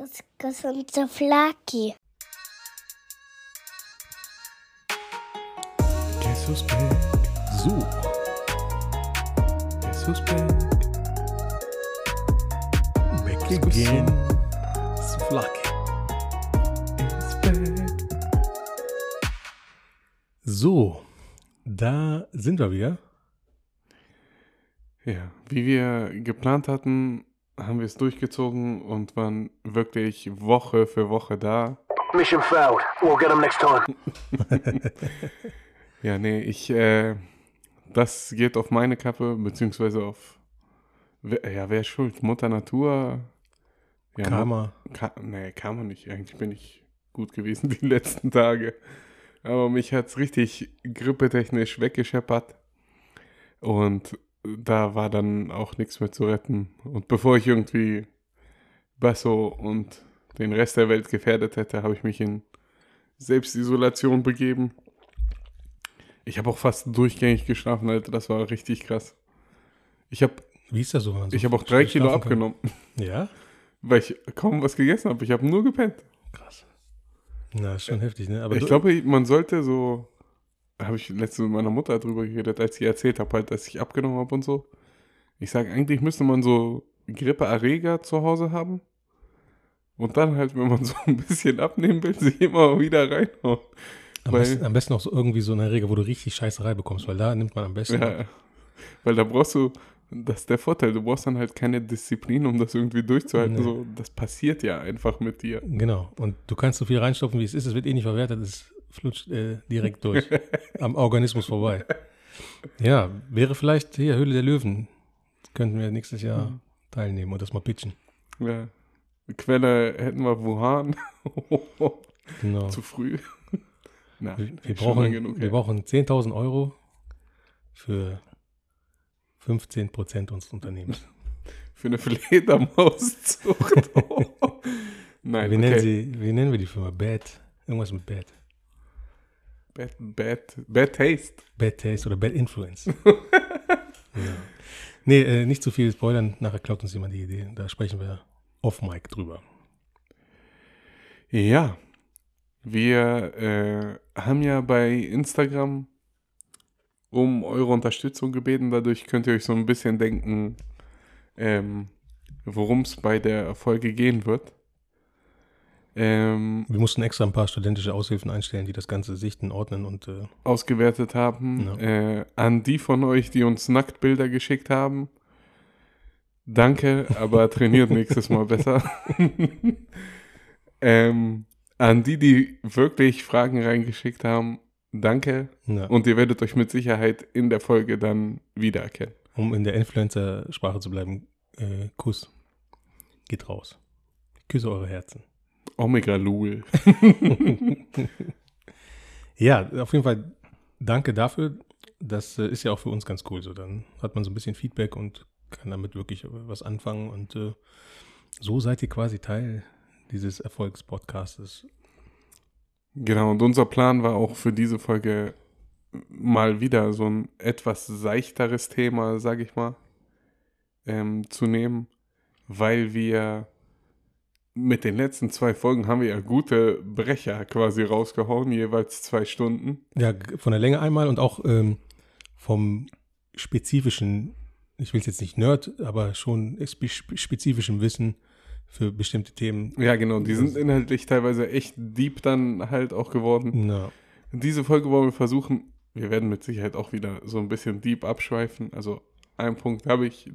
Das gesunde Flaki. Who's back? So. Guess who's back? Back again. Back. So, da sind wir wieder. Ja, wie wir geplant hatten, haben wir es durchgezogen und waren wirklich Woche für Woche da. Mission failed. We'll get them next time. Ja, nee, ich, äh, das geht auf meine Kappe, beziehungsweise auf, wer- ja, wer ist schuld? Mutter Natur? Ja, Karma. Ka nee, Karma nicht. Eigentlich bin ich gut gewesen die letzten Tage. Aber mich hat's richtig grippetechnisch weggescheppert. Und da war dann auch nichts mehr zu retten. Und bevor ich irgendwie Basso und den Rest der Welt gefährdet hätte, habe ich mich in Selbstisolation begeben. Ich habe auch fast durchgängig geschlafen, Alter. Das war richtig krass. Ich habe Wie ist das so? ich hab auch drei Kilo schlafen kann? abgenommen, Ja? weil ich kaum was gegessen habe. Ich habe nur gepennt. Krass. Na, ist schon heftig, ne? Aber ich glaube, man sollte so, habe ich letztens mit meiner Mutter drüber geredet, als sie erzählt habe, halt, dass ich abgenommen habe und so. Ich sage, eigentlich müsste man so Grippeerreger zu Hause haben. Und dann halt, wenn man so ein bisschen abnehmen will, sich immer wieder reinhauen. am, weil- besten, am besten auch so irgendwie so eine Regel, wo du richtig Scheißerei bekommst, weil da nimmt man am besten. Ja, weil da brauchst du, das ist der Vorteil, du brauchst dann halt keine Disziplin, um das irgendwie durchzuhalten. Nee. So, das passiert ja einfach mit dir. Genau. Und du kannst so viel reinstopfen, wie es ist. Es wird eh nicht verwertet. Es flutscht äh, direkt durch. am Organismus vorbei. Ja, wäre vielleicht hier Höhle der Löwen. Könnten wir nächstes Jahr Mhm. teilnehmen und das mal pitchen. Ja. Quelle hätten wir Wuhan. Genau. Zu früh. Na, Wir, wir, brauchen, genug, wir ja. brauchen 10.000 Euro für 15 Prozent unseres Unternehmens. Für eine Fledermauszucht. Nein, wie, nennen okay. sie, wie nennen wir die Firma? Bad. Irgendwas mit Bad. Bad, bad, bad Taste. Bad Taste oder Bad Influence. ja. Nee, äh, nicht zu viel spoilern. Nachher klaut uns jemand die Idee. Da sprechen wir off-mic drüber. Ja, wir äh, haben ja bei Instagram um eure Unterstützung gebeten. Dadurch könnt ihr euch so ein bisschen denken, ähm, worum es bei der Folge gehen wird. Ähm, Wir mussten extra ein paar studentische Aushilfen einstellen, die das Ganze sichten, ordnen und äh, ausgewertet haben. Ja. Äh, an die von euch, die uns Nacktbilder geschickt haben. Danke, aber trainiert nächstes Mal besser. ähm, an die, die wirklich Fragen reingeschickt haben, danke. na, Und ihr werdet euch mit Sicherheit in der Folge dann wiedererkennen. um in der Influencer-Sprache zu bleiben, äh, Kuss. Geht raus. Ich küsse eure Herzen. Omega Lul. Ja, auf jeden Fall danke dafür. Das äh, ist ja auch für uns ganz cool. So, dann hat man so ein bisschen Feedback und kann damit wirklich äh, was anfangen. Und äh, so seid ihr quasi Teil dieses Erfolgspodcastes. Genau, und unser Plan war auch für diese Folge mal wieder so ein etwas seichteres Thema, sag ich mal, ähm, zu nehmen, weil wir mit den letzten zwei Folgen haben wir ja gute Brecher quasi rausgehauen, jeweils zwei Stunden. Ja, von der Länge einmal und auch ähm, vom spezifischen, ich will es jetzt nicht Nerd, aber schon spe spezifischem Wissen für bestimmte Themen. Ja, genau, die sind inhaltlich teilweise echt deep dann halt auch geworden. Na, Diese Folge wollen wir versuchen, wir werden mit Sicherheit auch wieder so ein bisschen deep abschweifen. Also einen Punkt habe ich.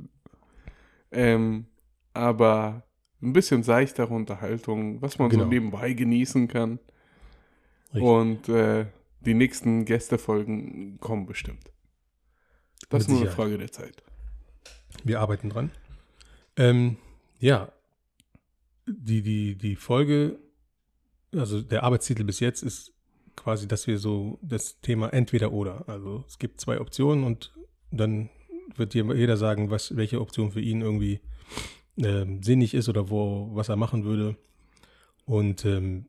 Ähm, aber ein bisschen seichtere Unterhaltung, was man Genau. so nebenbei genießen kann. richtig. Und äh, die nächsten Gästefolgen kommen bestimmt. Das ist Mit nur eine. Frage der Zeit. Wir arbeiten dran. Ähm, ja, die, die, die Folge, also der Arbeitstitel bis jetzt ist quasi, dass wir so das Thema entweder oder. Also es gibt zwei Optionen und dann wird hier jeder sagen, was, welche Option für ihn irgendwie ähm, sinnig ist oder wo, was er machen würde. Und, ähm,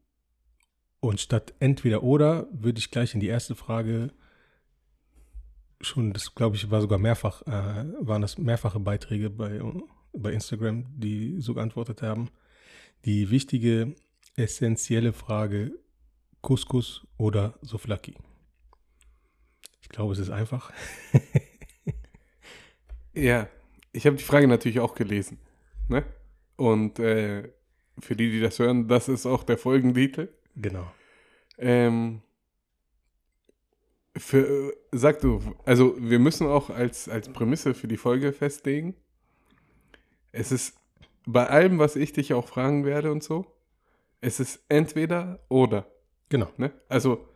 und statt entweder oder würde ich gleich in die erste Frage schon, das glaube ich, war sogar mehrfach, äh, waren das mehrfache Beiträge bei, bei Instagram, die so geantwortet haben. die wichtige, essentielle Frage Couscous oder Souflaki. Ich glaube, es ist einfach. Ja, ich habe die Frage natürlich auch gelesen. Ne? Und äh, für die, die das hören, das ist auch der Folgentitel. Genau. Ähm, für, äh, sag du, also wir müssen auch als, als Prämisse für die Folge festlegen, es ist bei allem, was ich dich auch fragen werde und so, es ist entweder oder. Genau. Ne? Also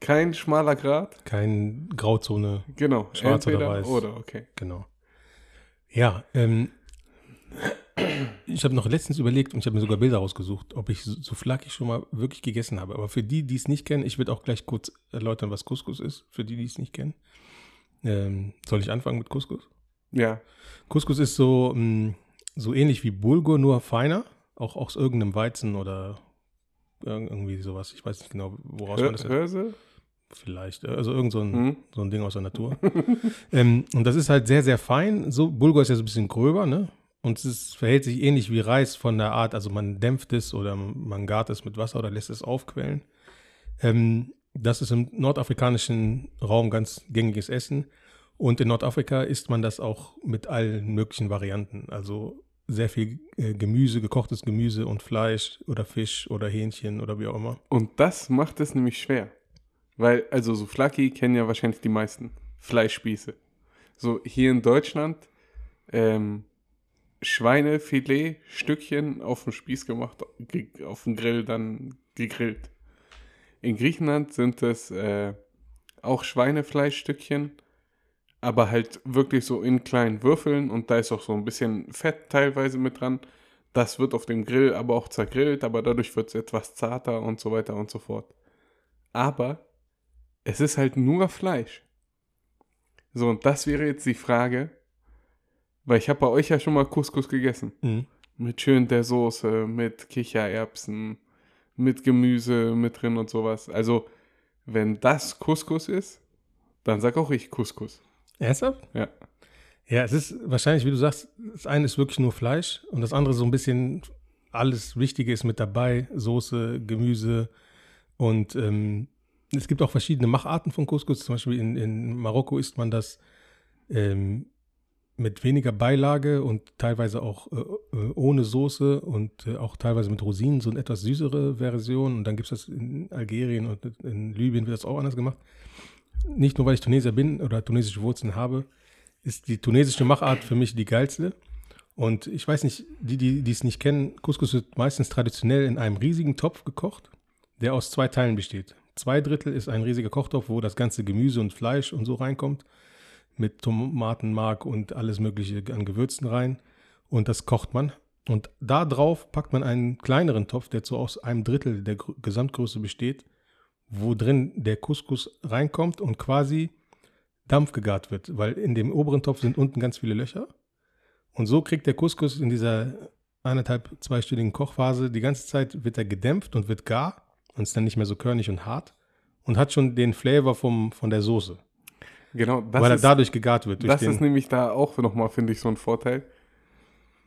kein schmaler Grad, Kein Grauzone. genau, Schwarz oder entweder weiß. oder, okay. Genau. Ja, ähm, ich habe noch letztens überlegt und ich habe mir sogar Bilder rausgesucht, ob ich Souflaki schon mal wirklich gegessen habe. Aber für die, die es nicht kennen, ich würde auch gleich kurz erläutern, was Couscous ist, für die, die es nicht kennen. Ähm, soll ich anfangen mit Couscous? Ja, Couscous ist so, mh, so ähnlich wie Bulgur, nur feiner. Auch aus irgendeinem Weizen oder irg- irgendwie sowas. Ich weiß nicht genau, woraus man Hör, das Hörse? Vielleicht. Also irgend so ein, Hm? so ein Ding aus der Natur. ähm, und das ist halt sehr, sehr fein. So, Bulgur ist ja so ein bisschen gröber, ne? Und es verhält sich ähnlich wie Reis von der Art, also man dämpft es oder man gart es mit Wasser oder lässt es aufquellen. Ähm, das ist im nordafrikanischen Raum ganz gängiges Essen. Und in Nordafrika isst man das auch mit allen möglichen Varianten. Also sehr viel äh, Gemüse, gekochtes Gemüse und Fleisch oder Fisch oder Hähnchen oder wie auch immer. Und das macht es nämlich schwer. Weil, also so Flaki kennen ja wahrscheinlich die meisten. Fleischspieße. So hier in Deutschland ähm, Schweinefilet, Stückchen auf dem Spieß gemacht, ge- auf dem Grill dann gegrillt. In Griechenland sind es äh, auch Schweinefleischstückchen, aber halt wirklich so in kleinen Würfeln und da ist auch so ein bisschen Fett teilweise mit dran. Das wird auf dem Grill aber auch zergrillt, aber dadurch wird es etwas zarter und so weiter und so fort. Aber es ist halt nur Fleisch. So, und das wäre jetzt die Frage, weil ich habe bei euch ja schon mal Couscous gegessen. Mhm. Mit schön der Soße, mit Kichererbsen, mit Gemüse mit drin und sowas. Also, wenn das Couscous ist, dann sag auch ich Couscous. Ernsthaft? Ja. Ja, es ist wahrscheinlich, wie du sagst, das eine ist wirklich nur Fleisch und das andere so ein bisschen alles Wichtige ist mit dabei, Soße, Gemüse und ähm, es gibt auch verschiedene Macharten von Couscous. Zum Beispiel in, in Marokko isst man das ähm, mit weniger Beilage und teilweise auch äh, äh, ohne Soße und äh, auch teilweise mit Rosinen, so eine etwas süßere Version. Und dann gibt es das in Algerien und in Libyen wird das auch anders gemacht. Nicht nur, weil ich Tunesier bin oder tunesische Wurzeln habe, ist die tunesische Machart für mich die geilste. Und ich weiß nicht, die, die die es nicht kennen, Couscous wird meistens traditionell in einem riesigen Topf gekocht, der aus zwei Teilen besteht. Zwei Drittel ist ein riesiger Kochtopf, wo das ganze Gemüse und Fleisch und so reinkommt, mit Tomatenmark und alles Mögliche an Gewürzen rein. Und das kocht man. Und da drauf packt man einen kleineren Topf, der so aus einem Drittel der Gr- Gesamtgröße besteht, wo drin der Couscous reinkommt und quasi Dampf gegart wird, weil in dem oberen Topf sind unten ganz viele Löcher. Und so kriegt der Couscous in dieser eineinhalb, zweistündigen Kochphase, die ganze Zeit wird er gedämpft und wird gar und ist dann nicht mehr so körnig und hart und hat schon den Flavor vom, von der Soße, Genau, das weil er ist, dadurch gegart wird. Das ist nämlich da auch nochmal, finde ich, so ein Vorteil.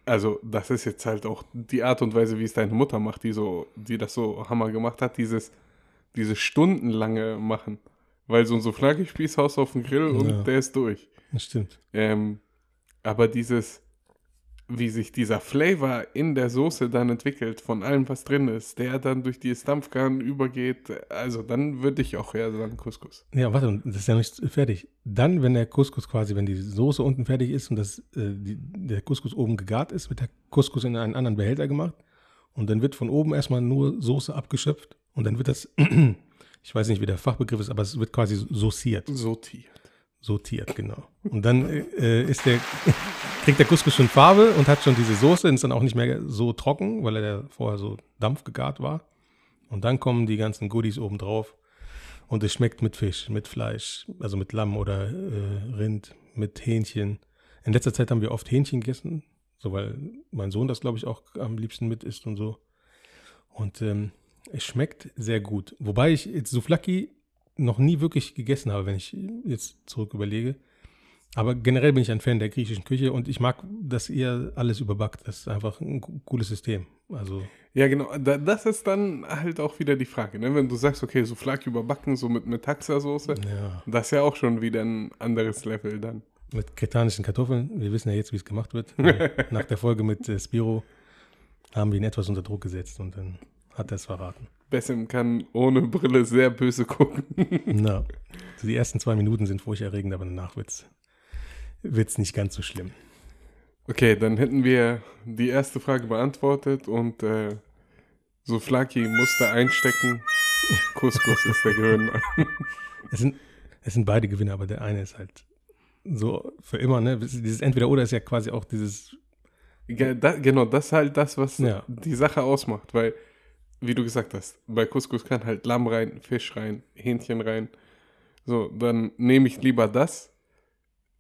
Also, das ist jetzt halt auch die Art und Weise, wie es deine Mutter macht, die so, die das so Hammer gemacht hat, dieses, dieses stundenlange Machen. Weil so ein so Flaggenspieß haust auf den Grill und Ja. der ist durch. das stimmt. Ähm, aber dieses, wie sich dieser Flavor in der Soße dann entwickelt, von allem, was drin ist, der dann durch dieses Dampfgarn übergeht, also dann würde ich auch eher sagen Couscous. Ja, warte, und das ist ja nicht fertig. Dann, wenn der Couscous quasi, wenn die Soße unten fertig ist und das, äh, die, der Couscous oben gegart ist, wird der Couscous in einen anderen Behälter gemacht und dann wird von oben erstmal nur Soße abgeschöpft und dann wird das, ich weiß nicht, wie der Fachbegriff ist, aber es wird quasi sauciert. Sortiert. Sortiert, genau. Und dann äh, ist der, kriegt der Couscous schon Farbe und hat schon diese Soße und ist dann auch nicht mehr so trocken, weil er vorher so dampfgegart war. Und dann kommen die ganzen Goodies oben drauf und es schmeckt mit Fisch, mit Fleisch, also mit Lamm oder äh, Rind, mit Hähnchen. In letzter Zeit haben wir oft Hähnchen gegessen, so weil mein Sohn das, glaube ich, auch am liebsten mit isst und so. Und ähm, es schmeckt sehr gut. Wobei ich jetzt Souflaki noch nie wirklich gegessen habe, wenn ich jetzt zurück überlege. Aber generell bin ich ein Fan der griechischen Küche und ich mag, dass ihr alles überbackt. Das ist einfach ein co- cooles System. Also, Ja, genau. Da, das ist dann halt auch wieder die Frage, ne? Wenn du sagst, okay, Souflaki überbacken, so mit Metaxa-Soße, ja, das ist ja auch schon wieder ein anderes Level dann. mit kretanischen Kartoffeln. Wir wissen ja jetzt, wie es gemacht wird. Nach der Folge mit äh, Spiro haben wir ihn etwas unter Druck gesetzt und dann hat er es verraten. Bessem kann ohne Brille sehr böse gucken. Na, also die ersten zwei Minuten sind furchterregend, aber danach wird es nicht ganz so schlimm. Okay, dann hätten wir die erste Frage beantwortet und äh, Souflaki musste einstecken. Couscous ist der Gewinner. Es sind, es sind beide Gewinner, aber der eine ist halt so für immer, ne? Dieses Entweder-Oder ist ja quasi auch dieses, Ge- da, genau, das ist halt das, was Ja. die Sache ausmacht, weil, wie du gesagt hast, bei Couscous kann halt Lamm rein, Fisch rein, Hähnchen rein. So, dann nehme ich lieber das,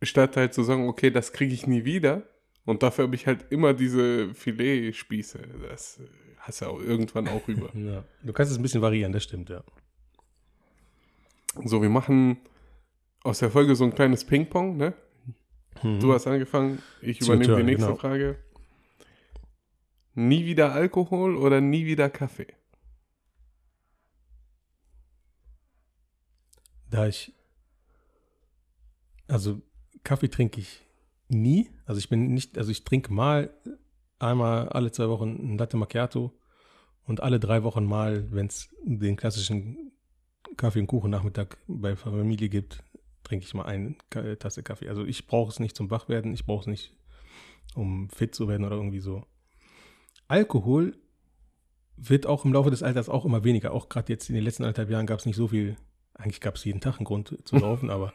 statt halt zu sagen, okay, das kriege ich nie wieder. Und dafür habe ich halt immer diese Filetspieße. Das äh, hast du auch irgendwann auch über. ja. Du kannst es ein bisschen variieren, das stimmt, ja. So, wir machen aus der Folge so ein kleines Ping-Pong, ne? Du hast angefangen, ich übernehme die nächste genau. Frage. Nie wieder Alkohol oder nie wieder Kaffee? Da ich, also Kaffee trinke ich nie. Also ich bin nicht, also ich trinke mal einmal alle zwei Wochen ein Latte Macchiato und alle drei Wochen mal, wenn es den klassischen Kaffee- und Kuchen-Nachmittag bei Familie gibt, trinke ich mal eine Tasse Kaffee. Also ich brauche es nicht zum Wachwerden, ich brauche es nicht, um fit zu werden oder irgendwie so. Alkohol wird auch im Laufe des Alters auch immer weniger. Auch gerade jetzt in den letzten anderthalb Jahren gab es nicht so viel. Eigentlich gab es jeden Tag einen Grund zu laufen, aber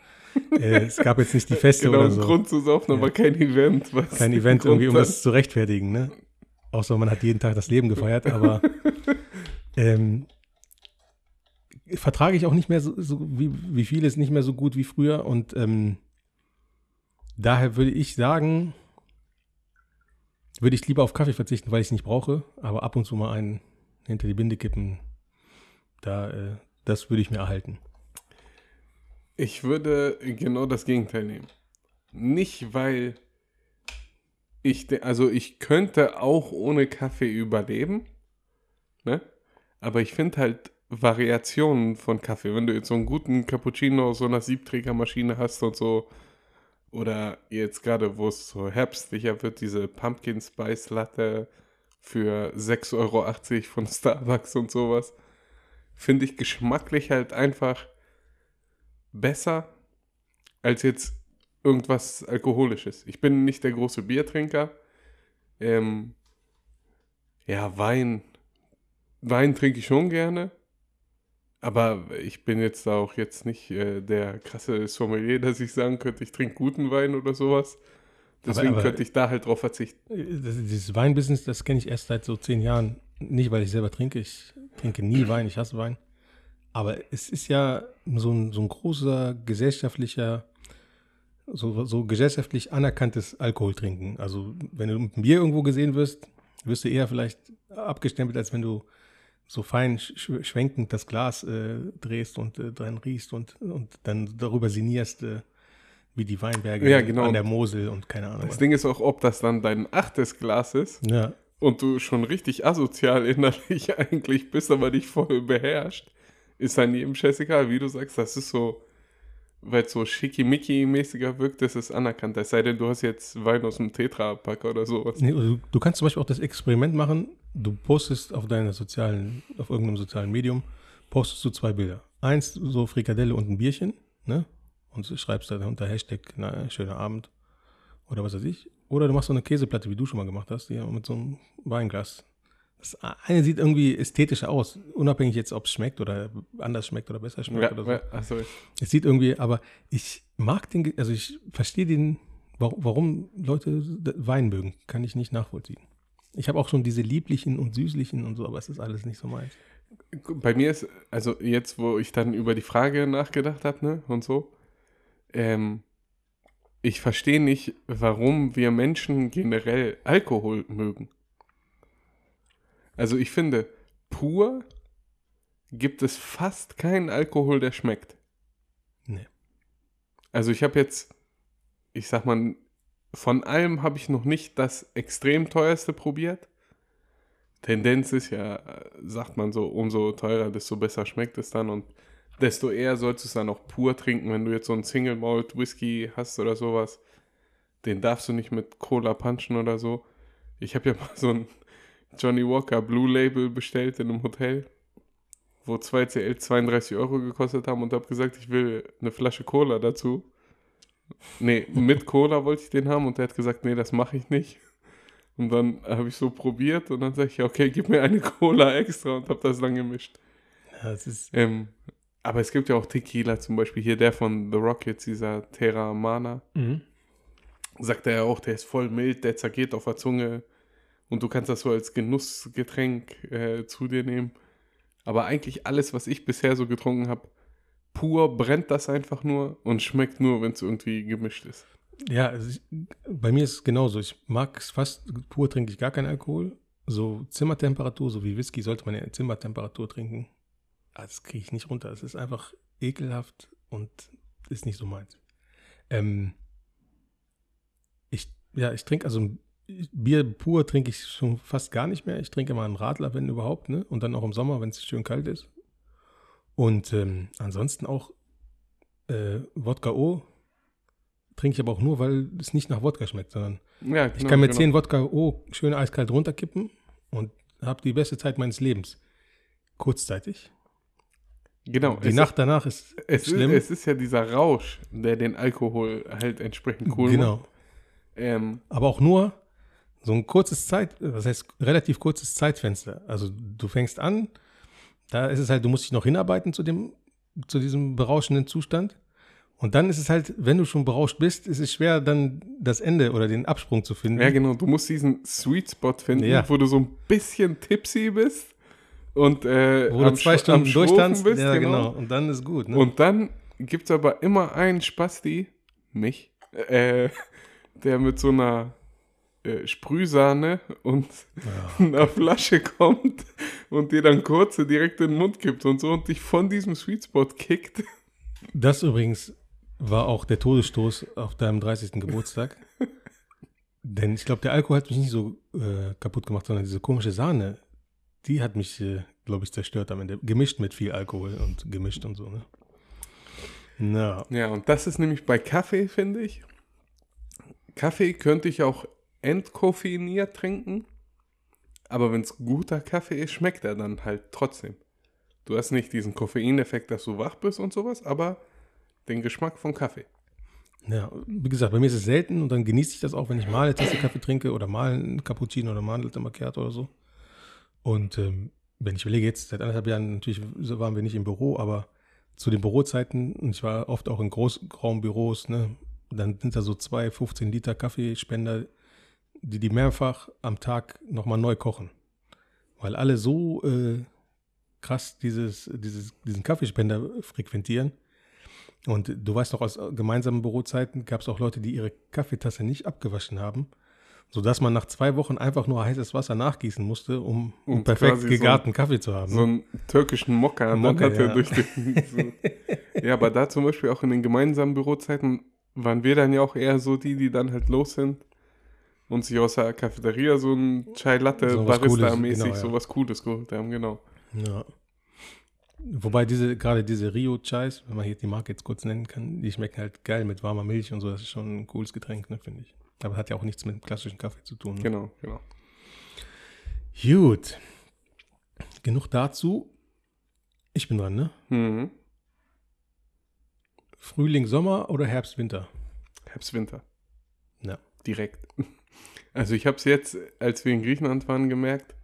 äh, es gab jetzt nicht die Feste Genau, oder so. Grund zu saufen, aber kein Event. Was Kein Event irgendwie, um das zu rechtfertigen, ne? Außer man hat jeden Tag das Leben gefeiert, aber ähm, vertrage ich auch nicht mehr so, so wie, wie vieles nicht mehr so gut wie früher und ähm, daher würde ich sagen, würde ich lieber auf Kaffee verzichten, weil ich es nicht brauche, aber ab und zu mal einen hinter die Binde kippen, da, äh, das würde ich mir erhalten. Ich würde genau das Gegenteil nehmen. Nicht, weil ich, also ich könnte auch ohne Kaffee überleben, ne? Aber ich finde halt Variationen von Kaffee, wenn du jetzt so einen guten Cappuccino aus so einer Siebträgermaschine hast und so, oder jetzt gerade, wo es so herbstlicher wird, diese Pumpkin Spice Latte für 6,80 Euro von Starbucks und sowas, finde ich geschmacklich halt einfach besser als jetzt irgendwas Alkoholisches. Ich bin nicht der große Biertrinker. Ähm, ja, Wein. Wein trinke ich schon gerne. Aber ich bin jetzt auch jetzt nicht äh, der krasse Sommelier, dass ich sagen könnte, ich trinke guten Wein oder sowas. Deswegen aber- könnte ich da halt drauf verzichten. Das, dieses Weinbusiness, das kenne ich erst seit so zehn Jahren. Nicht, weil ich selber trinke. Ich trinke nie Wein, ich hasse Wein. Aber es ist ja so ein, so ein großer gesellschaftlicher, so, so gesellschaftlich anerkanntes Alkoholtrinken. Also, wenn du mit einem Bier irgendwo gesehen wirst, wirst du eher vielleicht abgestempelt, als wenn du so fein sch schwenkend das Glas äh, drehst und äh, dran riechst und, und dann darüber sinnierst, äh, wie die Weinberge Ja, genau. an der Mosel und keine Ahnung. Das was. Ding ist auch, ob das dann dein achtes Glas ist Ja, und du schon richtig asozial innerlich eigentlich bist, aber dich voll beherrscht, ist dann jedem scheißegal, wie du sagst, das ist so, weil es so schickimicki-mäßiger wirkt, das ist anerkannt. Es sei denn, du hast jetzt Wein aus dem Tetra-Pack oder sowas. Nee, du, du kannst zum Beispiel auch das Experiment machen, du postest auf deiner sozialen, auf irgendeinem sozialen Medium, postest du zwei Bilder. Eins so Frikadelle und ein Bierchen, ne? Und schreibst da unter Hashtag, na, schöner Abend oder was weiß ich. Oder du machst so eine Käseplatte, wie du schon mal gemacht hast, hier mit so einem Weinglas. Das eine sieht irgendwie ästhetischer aus, unabhängig jetzt, ob es schmeckt oder anders schmeckt oder besser schmeckt Ja, oder so. ja, also, Es sieht irgendwie, aber ich mag den, also ich verstehe den, warum, Leute Wein mögen, kann ich nicht nachvollziehen. Ich habe auch schon diese lieblichen und süßlichen und so, aber es ist alles nicht so meins. bei mir ist, also jetzt, wo ich dann über die Frage nachgedacht habe, ne, und so, ähm, ich verstehe nicht, warum wir Menschen generell Alkohol mögen. Also ich finde, pur gibt es fast keinen Alkohol, der schmeckt. Nee. Also ich habe jetzt ich sag mal, von allem habe ich noch nicht das extrem teuerste probiert. Tendenz ist ja, sagt man so, umso teurer, desto besser schmeckt es dann und desto eher solltest du es dann auch pur trinken, wenn du jetzt so einen Single Malt Whisky hast oder sowas. Den darfst du nicht mit Cola punchen oder so. Ich habe ja mal so ein Johnny Walker Blue Label bestellt in einem Hotel, wo zwei CL 32 Euro gekostet haben und habe gesagt, ich will eine Flasche Cola dazu. Nee, mit Cola wollte ich den haben und der hat gesagt, nee, das mache ich nicht. Und dann habe ich so probiert und dann sage ich, okay, gib mir eine Cola extra und habe das dann gemischt. Ja, es ist, Ähm, aber es gibt ja auch Tequila, zum Beispiel hier der von The Rockets, dieser Terra Mana. mhm. Sagt er ja auch, der ist voll mild, der zergeht auf der Zunge und du kannst das so als Genussgetränk äh, zu dir nehmen. Aber eigentlich alles, was ich bisher so getrunken habe, pur brennt das einfach nur und schmeckt nur, wenn es irgendwie gemischt ist. Ja, also ich, bei mir ist es genauso. Ich mag es fast, pur trinke ich gar keinen Alkohol. So Zimmertemperatur, so wie Whisky, sollte man ja in Zimmertemperatur trinken. Ah, Das kriege ich nicht runter. Es ist einfach ekelhaft und ist nicht so meins. Ähm, ich, ja, ich trinke, also Bier pur trinke ich schon fast gar nicht mehr. Ich trinke immer einen Radler, wenn überhaupt, ne? Und dann auch im Sommer, wenn es schön kalt ist. Und ähm, ansonsten auch äh, Wodka O trinke ich aber auch nur, weil es nicht nach Wodka schmeckt, sondern Ja, ich genau, kann mir genau. 10 Wodka O schön eiskalt runterkippen und habe die beste Zeit meines Lebens. Kurzzeitig. Genau, Die Nacht danach ist es, ist, schlimm. es ist ja dieser Rausch, der den Alkohol halt entsprechend cool macht. genau. Ähm, Aber auch nur so ein kurzes Zeit, was heißt relativ kurzes Zeitfenster. Also du fängst an, da ist es halt, du musst dich noch hinarbeiten zu dem, zu diesem berauschenden Zustand. Und dann ist es halt, wenn du schon berauscht bist, ist es schwer, dann das Ende oder den Absprung zu finden. Ja, genau. Du musst diesen Sweet Spot finden, Ja. wo du so ein bisschen tipsy bist und äh, Wo du zwei Stunden durchtanzt. bist. ja, genau. Und dann ist gut. Ne? Und dann gibt es aber immer einen Spasti, mich, äh, der mit so einer äh, Sprühsahne und einer Flasche kommt und dir dann kurze direkt in den Mund gibt und so und dich von diesem Sweet Spot kickt. Das übrigens war auch der Todesstoß auf deinem 30. Geburtstag. Denn ich glaube, der Alkohol hat mich nicht so äh, kaputt gemacht, sondern diese komische Sahne, die hat mich, äh, glaube ich, zerstört am Ende. Gemischt mit viel Alkohol und gemischt und so, ne? Na, Ja, und das ist nämlich bei Kaffee, finde ich. Kaffee könnte ich auch entkoffeiniert trinken, aber wenn es guter Kaffee ist, schmeckt er dann halt trotzdem. Du hast nicht diesen Koffeineffekt, dass du wach bist und sowas, aber den Geschmack von Kaffee. ja, wie gesagt, bei mir ist es selten und dann genieße ich das auch, wenn ich mal eine Tasse Kaffee trinke oder mal einen Cappuccino oder mal eine Latte Macchiato oder so. Und ähm, wenn ich überlege, jetzt seit anderthalb Jahren, natürlich waren wir nicht im Büro, aber zu den Bürozeiten, und ich war oft auch in Großraumbüros, ne, dann sind da so zwei 15 Liter Kaffeespender, die die mehrfach am Tag nochmal neu kochen. Weil alle so äh, krass dieses, dieses, diesen Kaffeespender frequentieren. Und du weißt noch, aus gemeinsamen Bürozeiten gab es auch Leute, die ihre Kaffeetasse nicht abgewaschen haben, sodass man nach zwei Wochen einfach nur heißes Wasser nachgießen musste, um einen Und perfekt quasi so gegarten Kaffee zu haben. So einen türkischen Mokka, Mokka, hat ja. durch den. So. ja, aber da zum Beispiel auch in den gemeinsamen Bürozeiten waren wir dann ja auch eher so die, die dann halt los sind und sich aus der Cafeteria so ein Chai Latte So Barista-mäßig genau, ja. so was Cooles geholt haben, genau. Ja. Wobei diese, gerade diese Rio Chais, wenn man hier die Marke jetzt kurz nennen kann, die schmecken halt geil mit warmer Milch und so. Das ist schon ein cooles Getränk, ne, finde ich. Aber hat ja auch nichts mit dem klassischen Kaffee zu tun. Ne? Genau, genau. Gut. Genug dazu. Ich bin dran, ne? Mhm. Frühling, Sommer oder Herbst, Winter? Herbst, Winter. Ja. Direkt. Also ich habe es jetzt, als wir in Griechenland waren, gemerkt.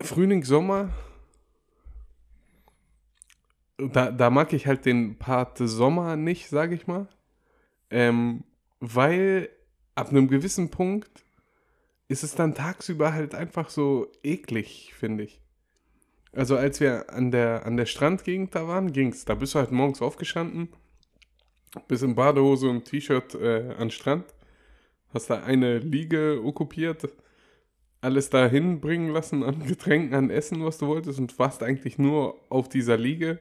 Frühling, Sommer, da, da mag ich halt den Part Sommer nicht, sage ich mal. Ähm, weil ab einem gewissen Punkt ist es dann tagsüber halt einfach so eklig, finde ich. Also als wir an der, an der Strandgegend da waren, ging's. Da bist du halt morgens aufgestanden, bist in Badehose und T-Shirt äh, an Strand, hast da eine Liege okkupiert, alles da hinbringen lassen an Getränken, an Essen, was du wolltest und warst eigentlich nur auf dieser Liege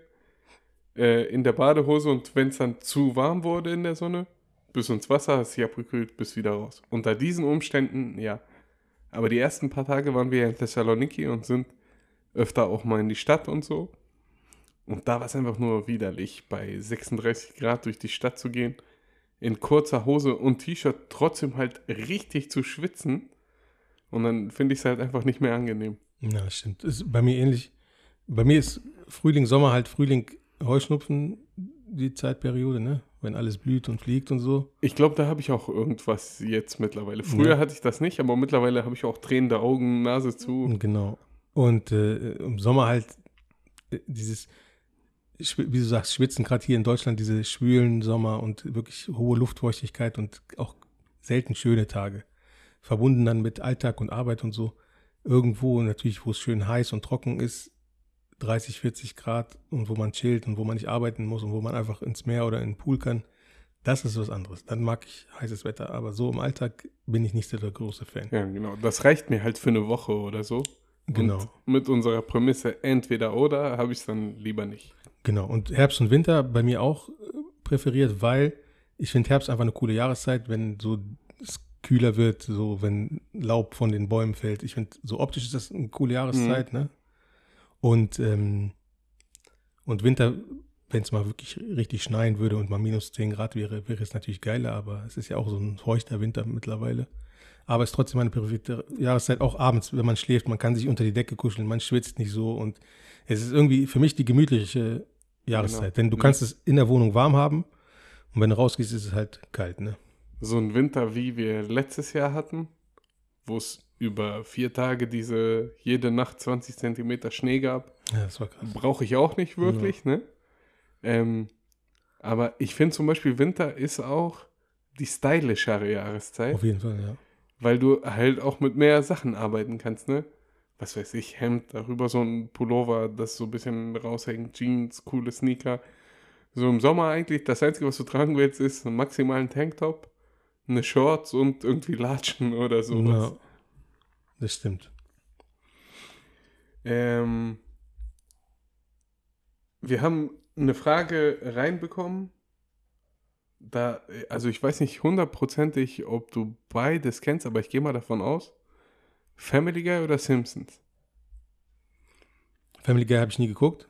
äh, in der Badehose und wenn es dann zu warm wurde in der Sonne, bis ins Wasser, hast dich abgekühlt, bis wieder raus. Unter diesen Umständen, ja. Aber die ersten paar Tage waren wir in Thessaloniki und sind öfter auch mal in die Stadt und so. Und da war es einfach nur widerlich, bei 36 Grad durch die Stadt zu gehen, in kurzer Hose und T-Shirt trotzdem halt richtig zu schwitzen. Und dann finde ich es halt einfach nicht mehr angenehm. Ja, stimmt. Ist bei mir ähnlich. Bei mir ist Frühling, Sommer halt Frühling, Heuschnupfen die Zeitperiode, ne? Wenn alles blüht und fliegt und so. Ich glaube, da habe ich auch irgendwas jetzt mittlerweile. Früher Ja. hatte ich das nicht, aber mittlerweile habe ich auch tränende Augen, Nase zu. Genau. Und äh, im Sommer halt äh, dieses, wie du sagst, Schwitzen, gerade hier in Deutschland, diese schwülen Sommer und wirklich hohe Luftfeuchtigkeit und auch selten schöne Tage. Verbunden dann mit Alltag und Arbeit und so. Irgendwo natürlich, wo es schön heiß und trocken ist, 30, 40 Grad und wo man chillt und wo man nicht arbeiten muss und wo man einfach ins Meer oder in den Pool kann. Das ist was anderes. Dann mag ich heißes Wetter, aber so im Alltag bin ich nicht so der große Fan. Ja, genau. Das reicht mir halt für eine Woche oder so. Genau. Und mit unserer Prämisse entweder oder habe ich es dann lieber nicht. Genau, und Herbst und Winter bei mir auch äh, präferiert, weil ich finde Herbst einfach eine coole Jahreszeit, wenn so es kühler wird, so wenn Laub von den Bäumen fällt. Ich finde, so optisch ist das eine coole Jahreszeit, ne? Und, ähm, und Winter, wenn es mal wirklich richtig schneien würde und mal minus 10 Grad wäre, wäre es natürlich geiler, aber es ist ja auch so ein feuchter Winter mittlerweile. Aber es ist trotzdem eine präferierte Jahreszeit, auch abends, wenn man schläft, man kann sich unter die Decke kuscheln, man schwitzt nicht so und es ist irgendwie für mich die gemütliche Jahreszeit, Genau. denn du kannst es in der Wohnung warm haben und wenn du rausgehst, ist es halt kalt, ne? So ein Winter, wie wir letztes Jahr hatten, wo es über vier Tage diese jede Nacht 20 Zentimeter Schnee gab, Ja, das war krass. brauche ich auch nicht wirklich, ne? Ähm, aber ich finde zum Beispiel Winter ist auch die stylischere Jahreszeit. Auf jeden Fall, ja. Weil du halt auch mit mehr Sachen arbeiten kannst, ne? Was weiß ich, Hemd, darüber so ein Pullover, das so ein bisschen raushängt, Jeans, coole Sneaker. So im Sommer eigentlich, das Einzige, was du tragen willst, ist einen maximalen Tanktop, eine Shorts und irgendwie Latschen oder sowas. ja. Das stimmt. Ähm, wir haben eine Frage reinbekommen. Da, also ich weiß nicht hundertprozentig, ob du beides kennst, aber ich gehe mal davon aus. Family Guy oder Simpsons? Family Guy habe ich nie geguckt.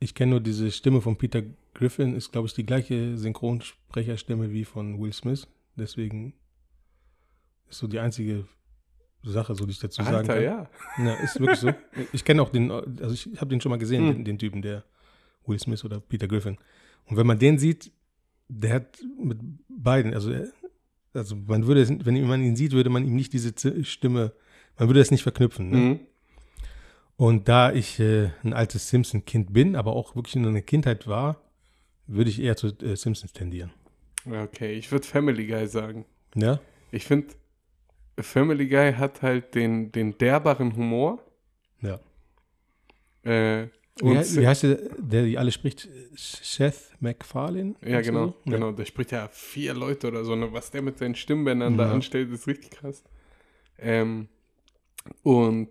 Ich kenne nur diese Stimme von Peter Griffin, ist, glaube ich, die gleiche Synchronsprecherstimme wie von Will Smith. Deswegen ist so die einzige Sache, so die ich dazu sagen Alter, kann. ja. Ja, ist wirklich so. Ich kenne auch den, also ich habe den schon mal gesehen, Hm. den, den Typen, der Will Smith oder Peter Griffin. Und wenn man den sieht, der hat mit beiden, also, er- also man würde, es- wenn man ihn sieht, würde man ihm nicht diese Stimme, man würde das nicht verknüpfen. Ne? Mhm. Und da ich äh, ein altes Simpson-Kind bin, aber auch wirklich in einer Kindheit war, würde ich eher zu äh, Simpsons tendieren. Okay, ich würde Family Guy sagen. Ja? Ich finde, Family Guy hat halt den, den derberen Humor. Ja. Äh, und he- wie heißt der, der die alle spricht? Seth MacFarlane? Ja, genau, Ja. genau. Der spricht ja vier Leute oder so. Ne? Was der mit seinen Stimmbändern da Ja. anstellt, ist richtig krass. Ähm, und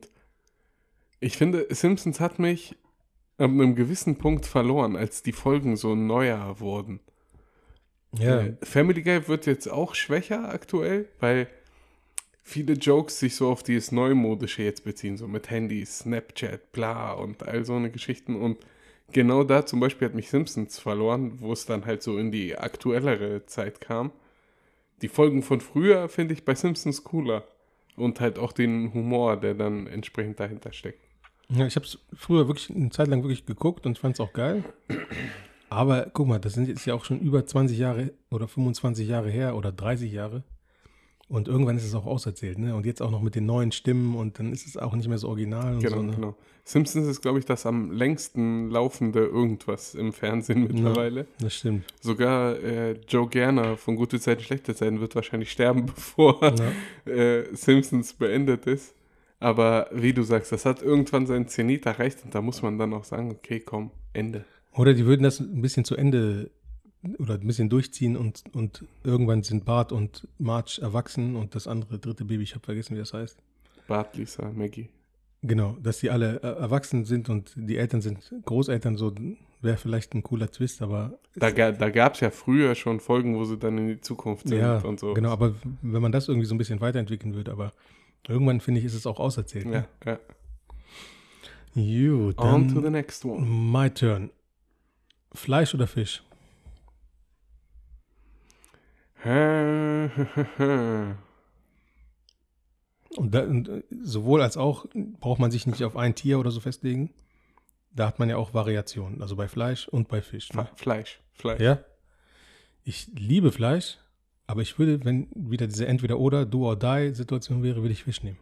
ich finde, Simpsons hat mich ab einem gewissen Punkt verloren, als die Folgen so neuer wurden. Ja, Äh, Family Guy wird jetzt auch schwächer aktuell, weil viele Jokes sich so auf dieses Neumodische jetzt beziehen, so mit Handys, Snapchat, bla und all so eine Geschichten. Und genau da zum Beispiel hat mich Simpsons verloren, wo es dann halt so in die aktuellere Zeit kam. Die Folgen von früher finde ich bei Simpsons cooler. Und halt auch den Humor, der dann entsprechend dahinter steckt. Ja, ich habe es früher wirklich eine Zeit lang wirklich geguckt und fand es auch geil. Aber guck mal, das sind jetzt ja auch schon über 20 Jahre oder 25 Jahre her oder 30 Jahre. Und irgendwann ist es auch auserzählt, ne? Und jetzt auch noch mit den neuen Stimmen und dann ist es auch nicht mehr so original und Genau, so. Ne? genau. Simpsons ist, glaube ich, das am längsten laufende irgendwas im Fernsehen mittlerweile. Das stimmt. Sogar äh, Joe Gerner von Gute Zeiten, Schlechte Zeiten wird wahrscheinlich sterben, bevor Ja. äh, Simpsons beendet ist. Aber wie du sagst, das hat irgendwann seinen Zenit erreicht und da muss man dann auch sagen, okay, komm, Ende. Oder die würden das ein bisschen zu Ende oder ein bisschen durchziehen und, und irgendwann sind Bart und Marge erwachsen und das andere dritte Baby, ich habe vergessen, wie das heißt. Bart, Lisa, Maggie. Genau, dass die alle äh, erwachsen sind und die Eltern sind Großeltern, so wäre vielleicht ein cooler Twist, aber Da, ga- da gab es ja früher schon Folgen, wo sie dann in die Zukunft sind ja, und so. genau, aber wenn man das irgendwie so ein bisschen weiterentwickeln würde, aber irgendwann finde ich, ist es auch auserzählt. Ja, Ne? ja. Gut, On to the next one. my turn. Fleisch oder Fisch? Und, da, und äh, sowohl als auch braucht man sich nicht auf ein Tier oder so festlegen. Da hat man ja auch Variationen, also bei Fleisch und bei Fisch. Ne? Fleisch, Fleisch. Ja. Ich liebe Fleisch, aber ich würde, wenn wieder diese Entweder-Oder, Do-or-Die-Situation wäre, würde ich Fisch nehmen.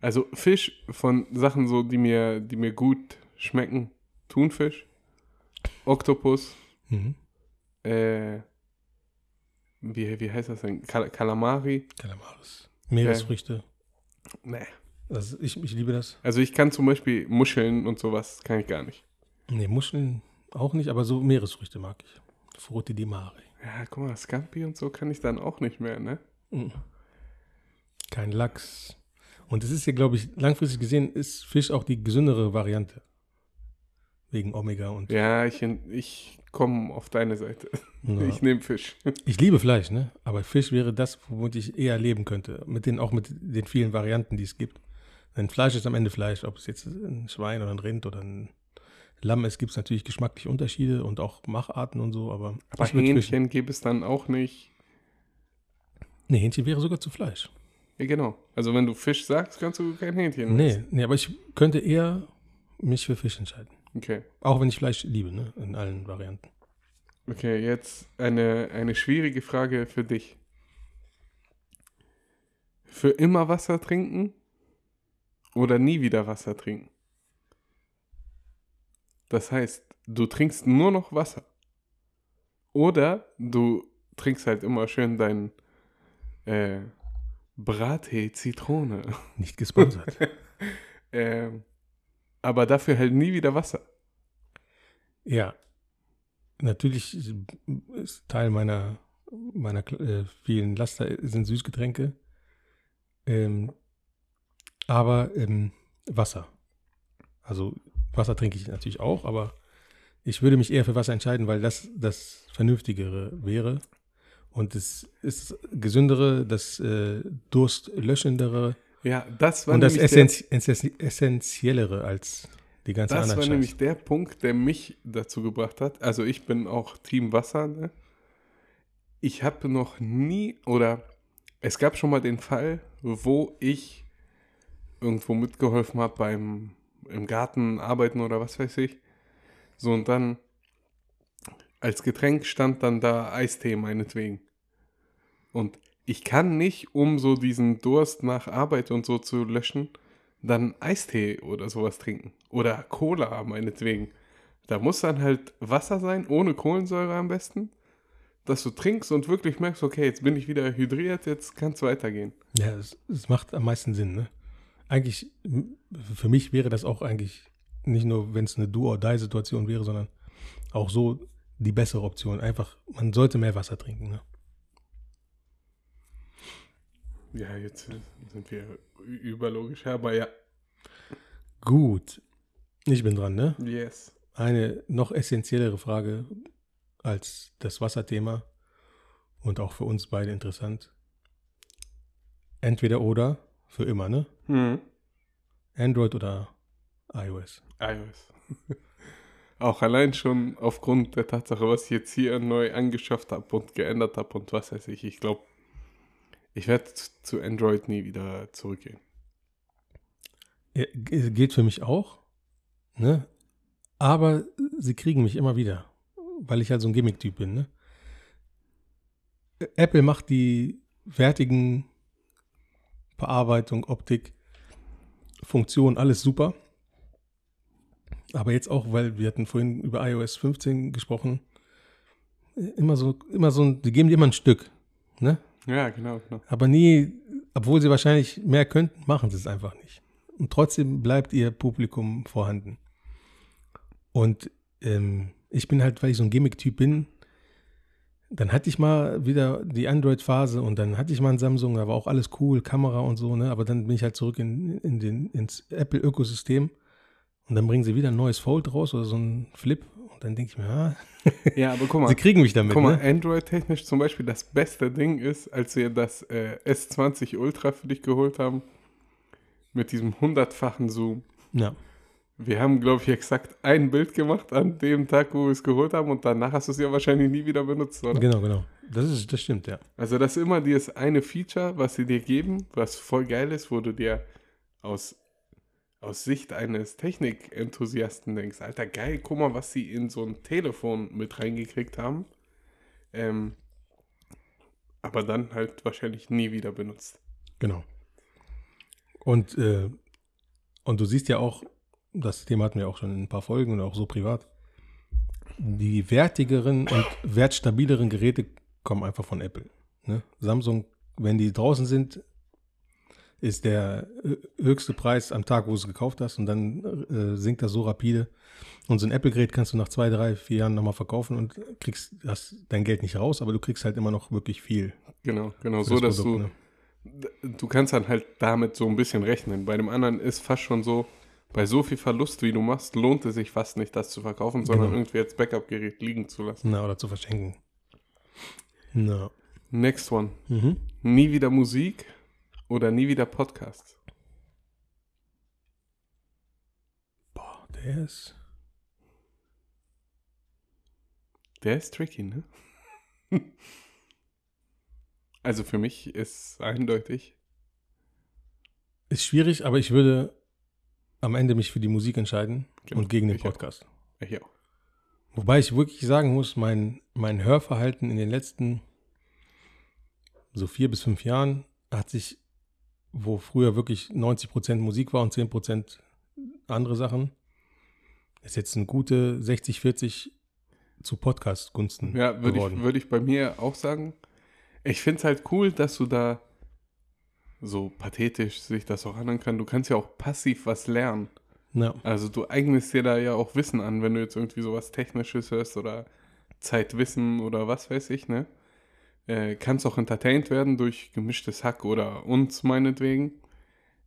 Also Fisch von Sachen so, die mir, die mir gut schmecken. Thunfisch, Oktopus, Mhm. äh, wie, wie heißt das denn? Kal Kalamari? Kalamaris. Meeresfrüchte. Nee. Also ich, ich liebe das. Also ich kann zum Beispiel Muscheln und sowas, kann ich gar nicht. Nee, Muscheln auch nicht, aber so Meeresfrüchte mag ich. Frutti di mare. Ja, guck mal, Scampi und so kann ich dann auch nicht mehr, ne? Mhm. Kein Lachs. Und es ist ja, glaube ich, langfristig gesehen ist Fisch auch die gesündere Variante. Wegen Omega und. Ja, ich, ich komme auf deine Seite. Ja. Ich nehme Fisch. Ich liebe Fleisch, ne? Aber Fisch wäre das, womit ich eher leben könnte. Mit den, auch mit den vielen Varianten, die es gibt. Denn Fleisch ist am Ende Fleisch. Ob es jetzt ein Schwein oder ein Rind oder ein Lamm ist, gibt es natürlich geschmackliche Unterschiede und auch Macharten und so, aber, Aber Hähnchen gäbe es dann auch nicht. Nee, Hähnchen wäre sogar zu Fleisch. Ja, genau. Also wenn du Fisch sagst, kannst du kein Hähnchen Nee, essen. nee, aber ich könnte eher mich für Fisch entscheiden. Okay. Auch wenn ich Fleisch liebe, ne? In allen Varianten. Okay, jetzt eine, eine schwierige Frage für dich. Für immer Wasser trinken oder nie wieder Wasser trinken? Das heißt, du trinkst nur noch Wasser. Oder du trinkst halt immer schön dein äh, Brattee Zitrone. Nicht gesponsert. Ähm, aber dafür halt nie wieder Wasser. ja. Natürlich ist- Teil meiner, meiner äh, vielen Laster sind Süßgetränke. Ähm, aber ähm, Wasser. Also Wasser trinke ich natürlich auch, aber ich würde mich eher für Wasser entscheiden, weil das das Vernünftigere wäre. Und es ist gesündere, das äh, Durstlöschendere Ja, das war und das Essenz Essentiellere als die ganze Das war nämlich der Punkt, der mich dazu gebracht hat. Also ich bin auch Team Wasser. Ne? Ich habe noch nie oder es gab schon mal den Fall, wo ich irgendwo mitgeholfen habe beim im Garten arbeiten oder was weiß ich. So und dann als Getränk stand dann da Eistee meinetwegen. Und ich kann nicht, um so diesen Durst nach Arbeit und so zu löschen, dann Eistee oder sowas trinken. Oder Cola meinetwegen. Da muss dann halt Wasser sein, ohne Kohlensäure am besten, dass du trinkst und wirklich merkst, okay, jetzt bin ich wieder hydriert, jetzt kann es weitergehen. Ja, es, macht am meisten Sinn, ne? Eigentlich, für mich wäre das auch eigentlich nicht nur, wenn es eine Do-or-Die-Situation wäre, sondern auch so die bessere Option. Einfach, man sollte mehr Wasser trinken, ne? Ja, jetzt sind wir überlogisch, aber ja. Gut. Ich bin dran, ne? Yes. Eine noch essentiellere Frage als das Wasserthema und auch für uns beide interessant. Entweder oder, für immer, ne? Hm. Android oder iOS. iOS. Auch allein schon aufgrund der Tatsache, was ich jetzt hier neu angeschafft habe und geändert habe und was weiß ich. Ich glaube, ich werde zu Android nie wieder zurückgehen. Ja, geht für mich auch, ne? Aber sie kriegen mich immer wieder, weil ich halt so ein Gimmick-Typ bin, ne? Apple macht die wertigen Bearbeitung, Optik, Funktion, alles super. Aber jetzt auch, weil wir hatten vorhin über iOS 15 gesprochen, immer so, immer so die geben dir immer ein Stück, ne? Ja, genau, genau. Aber nie, obwohl sie wahrscheinlich mehr könnten, machen sie es einfach nicht. Und trotzdem bleibt ihr Publikum vorhanden. Und ähm, ich bin halt, weil ich so ein Gimmick-Typ bin, dann hatte ich mal wieder die Android-Phase und dann hatte ich mal ein Samsung, da war auch alles cool, Kamera und so, ne? Aber dann bin ich halt zurück in, in den, ins Apple-Ökosystem Und dann bringen sie wieder ein neues Fold raus oder so ein Flip. Und dann denke ich mir, ah, Ja, aber guck mal. sie kriegen mich damit, Guck mal, ne? Android-technisch zum Beispiel das beste Ding ist, als wir das äh, S20 Ultra für dich geholt haben, mit diesem hundertfachen Zoom. Ja, Wir haben, glaube ich, exakt ein Bild gemacht an dem Tag, wo wir es geholt haben und danach hast du es ja wahrscheinlich nie wieder benutzt, oder? genau, genau. Das, ist, das stimmt, ja. Also das ist immer dieses eine Feature, was sie dir geben, was voll geil ist, wo du dir aus, aus Sicht eines Technikenthusiasten denkst, Alter, geil, guck mal, was sie in so ein Telefon mit reingekriegt haben. Ähm, aber dann halt wahrscheinlich nie wieder benutzt. Genau. Und, äh, und du siehst ja auch, das Thema hatten wir auch schon in ein paar Folgen und auch so privat, die wertigeren und wertstabileren Geräte kommen einfach von Apple. Ne? Samsung, wenn die draußen sind, ist der äh, höchste Preis am Tag, wo du es gekauft hast und dann äh, sinkt das so rapide. Und so ein Apple-Gerät kannst du nach zwei, drei, vier Jahren nochmal verkaufen und kriegst hast dein Geld nicht raus, aber du kriegst halt immer noch wirklich viel. Genau, genau, so, das dass Produkt, du, ne? du kannst dann halt damit so ein bisschen rechnen. Bei dem anderen ist fast schon so, bei so viel Verlust, wie du machst, lohnt es sich fast nicht, das zu verkaufen, sondern Genau. irgendwie als Backup-Gerät liegen zu lassen. Na, oder zu verschenken. Na. Next one. Mhm. Nie wieder Musik oder nie wieder Podcasts. Boah, der ist. Der ist tricky, ne? also für mich ist eindeutig. Ist schwierig, aber ich würde am Ende mich für die Musik entscheiden Genau, und gegen den ich auch. Podcast. Ich auch. Wobei ich wirklich sagen muss, mein, mein Hörverhalten in den letzten so vier bis fünf Jahren hat sich, wo früher wirklich 90% Musik war und 10% andere Sachen, ist jetzt eine gute 60, 40 zu Podcast-Gunsten Ja, würde ich, würd ich bei mir auch sagen. Ich finde es halt cool, dass du da so pathetisch sich das auch anhören kann. Du kannst ja auch passiv was lernen. ja, Also du eignest dir da ja auch Wissen an, wenn du jetzt irgendwie sowas Technisches hörst oder Zeitwissen oder was weiß ich, ne? Äh, kannst auch entertained werden durch gemischtes Hack oder uns meinetwegen.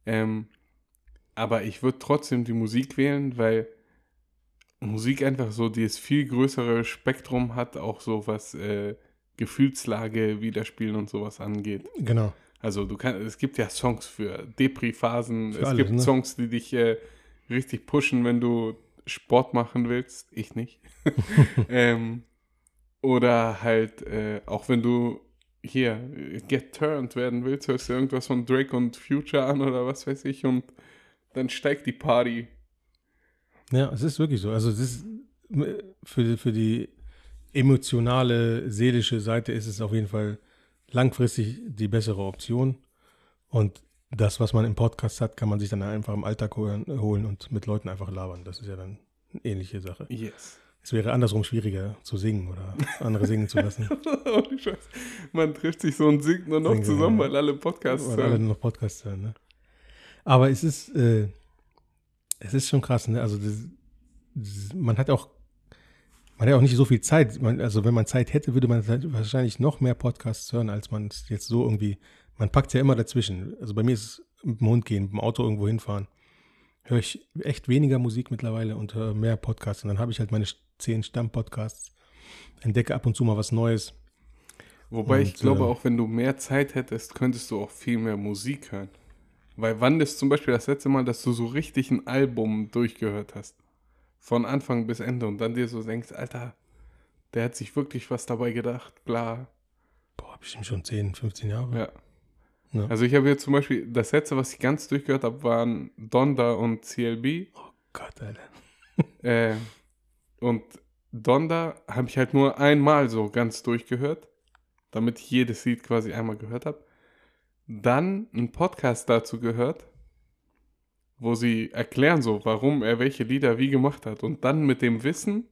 Ähm, aber ich würde trotzdem die Musik wählen, weil Musik einfach so dieses viel größere Spektrum hat, auch so was äh, Gefühlslage widerspielen und sowas angeht. genau. Also du kannst, es gibt ja Songs für Depri-Phasen, es alles, gibt ne? Songs, die dich äh, richtig pushen, wenn du Sport machen willst. Ich nicht. ähm, oder halt, äh, auch wenn du hier äh, get turned werden willst, hörst du irgendwas von Drake und Future an oder was weiß ich und dann steigt die Party. Ja, es ist wirklich so. Also es ist für, für die emotionale, seelische Seite ist es auf jeden Fall langfristig die bessere Option. Und das, was man im Podcast hat, kann man sich dann einfach im Alltag holen, holen und mit Leuten einfach labern. Das ist ja dann eine ähnliche Sache. Yes. Es wäre andersrum schwieriger zu singen oder andere singen zu lassen. Ohne Scheiß. Man trifft sich so und singt nur noch Singen, zusammen, weil alle Podcasts Weil alle hören. nur noch Podcasts hören, ne? Aber es ist, äh, es ist schon krass, ne? Also das, das, man hat auch, man hat auch nicht so viel Zeit. Man, also wenn man Zeit hätte, würde man wahrscheinlich noch mehr Podcasts hören, als man es jetzt so irgendwie. Man packt ja immer dazwischen. Also bei mir ist es mit dem Hund gehen, mit dem Auto irgendwo hinfahren. Höre ich echt weniger Musik mittlerweile und höre mehr Podcasts. Und dann habe ich halt meine zehn Stammpodcasts, entdecke ab und zu mal was Neues. Wobei ich Und, glaube, äh, auch wenn du mehr Zeit hättest, könntest du auch viel mehr Musik hören. Weil wann ist zum Beispiel das letzte Mal, dass du so richtig ein Album durchgehört hast? Von Anfang bis Ende und dann dir so denkst, Alter, der hat sich wirklich was dabei gedacht, bla. Boah, bestimmt schon 10, 15 Jahre. Ja. Ja. Also ich habe jetzt zum Beispiel, das letzte, was ich ganz durchgehört habe, waren Donda und CLB. Gott, Alter. Äh, und Donda habe ich halt nur einmal so ganz durchgehört, damit ich jedes Lied quasi einmal gehört habe. Dann einen Podcast dazu gehört, wo sie erklären so, warum er welche Lieder wie gemacht hat. Und dann mit dem Wissen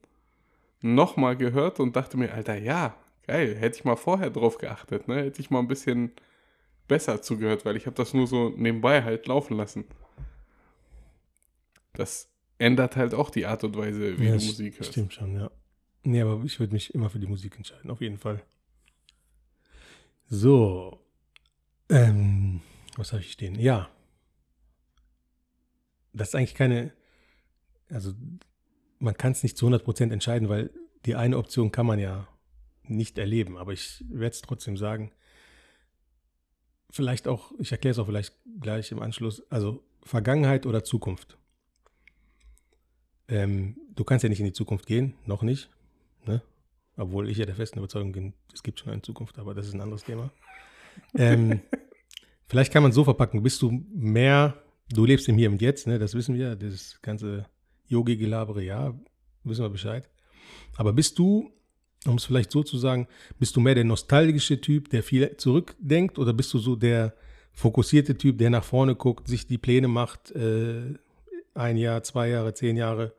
nochmal gehört und dachte mir, Alter, ja, geil, hätte ich mal vorher drauf geachtet, ne? Hätte ich mal ein bisschen besser zugehört, weil ich habe das nur so nebenbei halt laufen lassen. Das ändert halt auch die Art und Weise, wie Ja, du Musik hörst. Stimmt schon, ja. Nee, aber ich würde mich immer für die Musik entscheiden, auf jeden Fall. So. Ähm, was habe ich stehen? Ja. Das ist eigentlich keine, also man kann es nicht zu 100% entscheiden, weil die eine Option kann man ja nicht erleben. Aber ich werde es trotzdem sagen. Vielleicht auch, ich erkläre es auch vielleicht gleich im Anschluss, also Vergangenheit oder Zukunft. Ähm, du kannst ja nicht in die Zukunft gehen, noch nicht. Ne? Obwohl ich ja der festen Überzeugung bin, es gibt schon eine Zukunft, aber das ist ein anderes Thema. Ähm, vielleicht kann man es so verpacken, bist du mehr, du lebst im Hier und Jetzt, ne? das wissen wir, das ganze Yogi-Gelabere, ja, wissen wir Bescheid. Aber bist du, um es vielleicht so zu sagen, bist du mehr der nostalgische Typ, der viel zurückdenkt, oder bist du so der fokussierte Typ, der nach vorne guckt, sich die Pläne macht, äh, ein Jahr, zwei Jahre, zehn Jahre?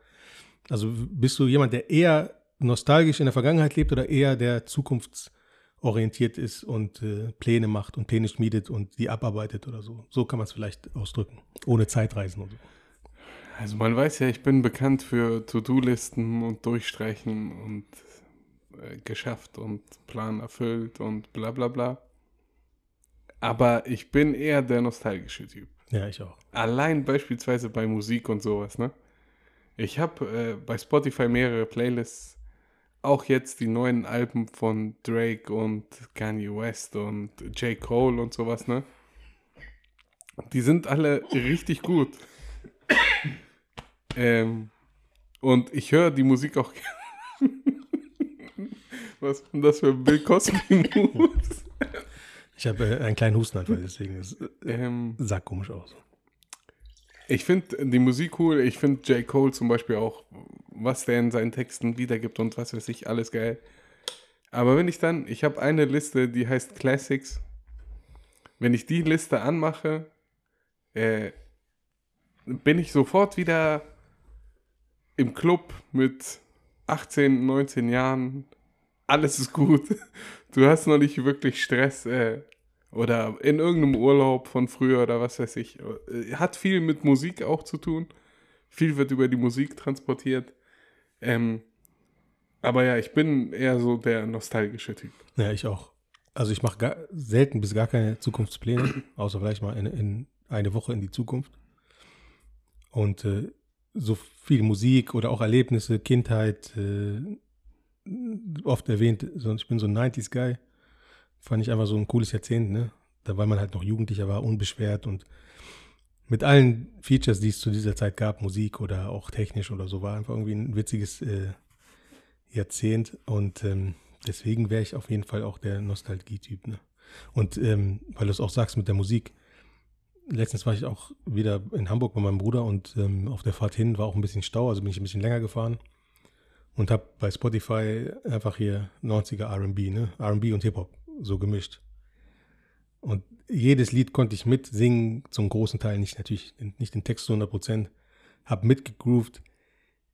Also bist du jemand, der eher nostalgisch in der Vergangenheit lebt oder eher der zukunftsorientiert ist und äh, Pläne macht und Pläne schmiedet und die abarbeitet oder so? So kann man es vielleicht ausdrücken, ohne Zeitreisen und so. Also man weiß ja, ich bin bekannt für To-Do-Listen und Durchstreichen und äh, geschafft und Plan erfüllt und bla bla bla. Aber ich bin eher der nostalgische Typ. Ja, ich auch. Allein beispielsweise bei Musik und sowas, ne? Ich habe äh, bei Spotify mehrere Playlists, auch jetzt die neuen Alben von Drake und Kanye West und J. Cole und sowas, ne? Die sind alle richtig gut. ähm, und ich höre die Musik auch gerne. Was denn das für ein Bill Cosby-Moves? Ich habe äh, einen kleinen Hustenanfall, deswegen es äh, ähm, sah komisch aus. Ich finde die Musik cool. Ich finde J. Cole zum Beispiel auch, was der in seinen Texten wiedergibt und was weiß ich, alles geil. Aber wenn ich dann, ich habe eine Liste, die heißt Classics. Wenn ich die Liste anmache, äh, bin ich sofort wieder im Club mit 18, 19 Jahren. Alles ist gut. Du hast noch nicht wirklich Stress. Äh, oder in irgendeinem Urlaub von früher oder was weiß ich. Äh, Hat viel mit Musik auch zu tun. Viel wird über die Musik transportiert. Ähm, aber ja, ich bin eher so der nostalgische Typ. Ja, ich auch. Also ich mache selten bis gar keine Zukunftspläne, außer vielleicht mal in, in eine Woche in die Zukunft. Und äh, so viel Musik oder auch Erlebnisse, Kindheit, äh, oft erwähnt, ich bin so ein 90s-Guy. Fand ich einfach so ein cooles Jahrzehnt, ne? Da, weil man halt noch Jugendlicher war, unbeschwert und mit allen Features, die es zu dieser Zeit gab, Musik oder auch technisch oder so, war einfach irgendwie ein witziges äh, Jahrzehnt. Und ähm, deswegen wäre ich auf jeden Fall auch der Nostalgie-Typ. Ne? Und ähm, weil du es auch sagst mit der Musik, letztens war ich auch wieder in Hamburg bei meinem Bruder und ähm, auf der Fahrt hin war auch ein bisschen Stau, also bin ich ein bisschen länger gefahren und habe bei Spotify einfach hier 90er RB, ne? RB und Hip-Hop so gemischt. Und jedes Lied konnte ich mitsingen, zum großen Teil nicht natürlich, nicht den Text zu 100 Prozent, habe mitgegroovt.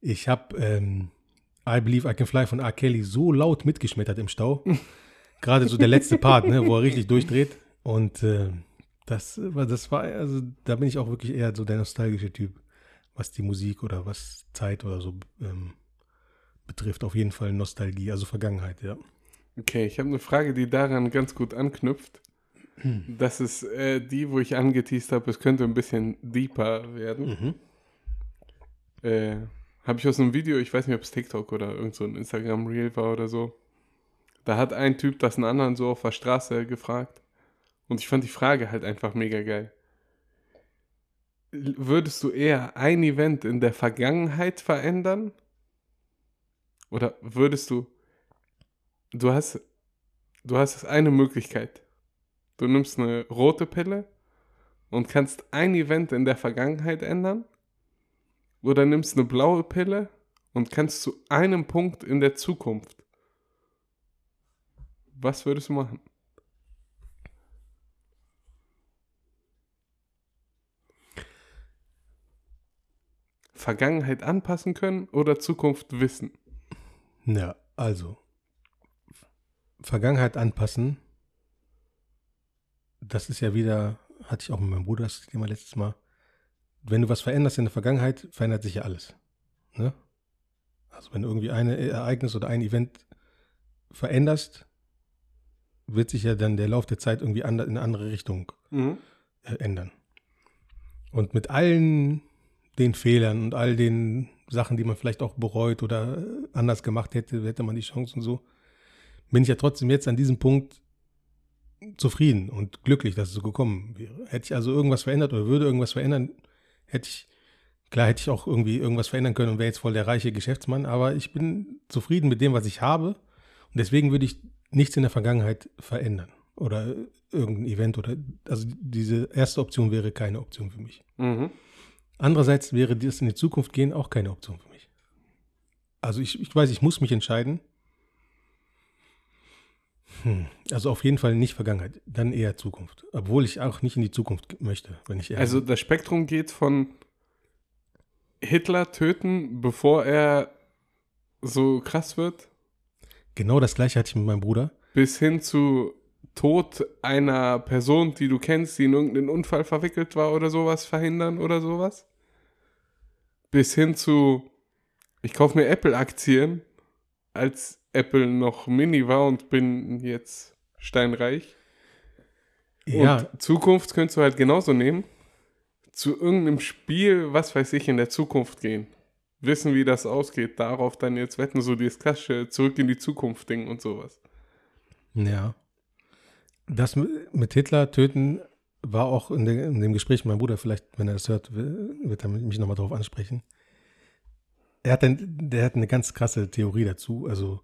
Ich habe ähm, I Believe I Can Fly von R. Kelly so laut mitgeschmettert im Stau. Gerade so der letzte Part, ne, wo er richtig durchdreht. Und äh, das, war- das war, also da bin ich auch wirklich eher so der nostalgische Typ, was die Musik oder was Zeit oder so ähm, betrifft. Auf jeden Fall Nostalgie, also Vergangenheit, ja. Okay, ich habe eine Frage, die daran ganz gut anknüpft. Das ist äh, die, wo ich angeteased habe, es könnte ein bisschen deeper werden. Äh, habe ich aus einem Video, ich weiß nicht, ob es TikTok oder irgend so ein Instagram-Reel war oder so. Da hat ein Typ das einen anderen so auf der Straße gefragt. Und ich fand die Frage halt einfach mega geil. Würdest du eher ein Event in der Vergangenheit verändern? Oder würdest du du hast, du hast eine Möglichkeit. Du nimmst eine rote Pille und kannst ein Event in der Vergangenheit ändern. Oder nimmst eine blaue Pille und kannst zu einem Punkt in der Zukunft. Was würdest du machen? Vergangenheit anpassen können oder Zukunft wissen? Ja, also Vergangenheit anpassen. Das ist ja wieder, hatte ich auch mit meinem Bruder das Thema letztes Mal. Wenn du was veränderst in der Vergangenheit, verändert sich ja alles. Ne? Also wenn du irgendwie ein Ereignis oder ein Event veränderst, wird sich ja dann der Lauf der Zeit irgendwie in eine andere Richtung äh, ändern. Und mit allen den Fehlern und all den Sachen, die man vielleicht auch bereut oder äh, anders gemacht hätte, hätte man die Chance und so, bin ich ja trotzdem jetzt an diesem Punkt zufrieden und glücklich, dass es so gekommen wäre. Hätte ich also irgendwas verändert oder würde irgendwas verändern, hätte ich, klar hätte ich auch irgendwie irgendwas verändern können und wäre jetzt voll der reiche Geschäftsmann, aber ich bin zufrieden mit dem, was ich habe und deswegen würde ich nichts in der Vergangenheit verändern oder irgendein Event oder, also diese erste Option wäre keine Option für mich. Mhm. Andererseits wäre das in die Zukunft gehen auch keine Option für mich. Also ich, ich weiß, ich muss mich entscheiden. Hm, also auf jeden Fall nicht Vergangenheit, dann eher Zukunft. Obwohl ich auch nicht in die Zukunft möchte, wenn ich ehrlich Also das Spektrum geht von Hitler töten, bevor er so krass wird, Genau das gleiche hatte ich mit meinem Bruder. bis hin zu Tod einer Person, die du kennst, die in irgendeinen Unfall verwickelt war oder sowas, verhindern oder sowas. Bis hin zu, ich kaufe mir Apple-Aktien, als Apple noch mini war und bin jetzt steinreich. Ja, Und Zukunft könntest du halt genauso nehmen. Zu irgendeinem Spiel, was weiß ich, in der Zukunft gehen. Wissen, wie das ausgeht, darauf dann jetzt wetten, so dieses klassische Zurück in die Zukunft Ding und sowas. ja. Das mit Hitler töten war auch in, der, in dem Gespräch meinem Bruder, vielleicht, wenn er das hört, wird er mich nochmal darauf ansprechen. Er hat, dann, der hat eine ganz krasse Theorie dazu. Also,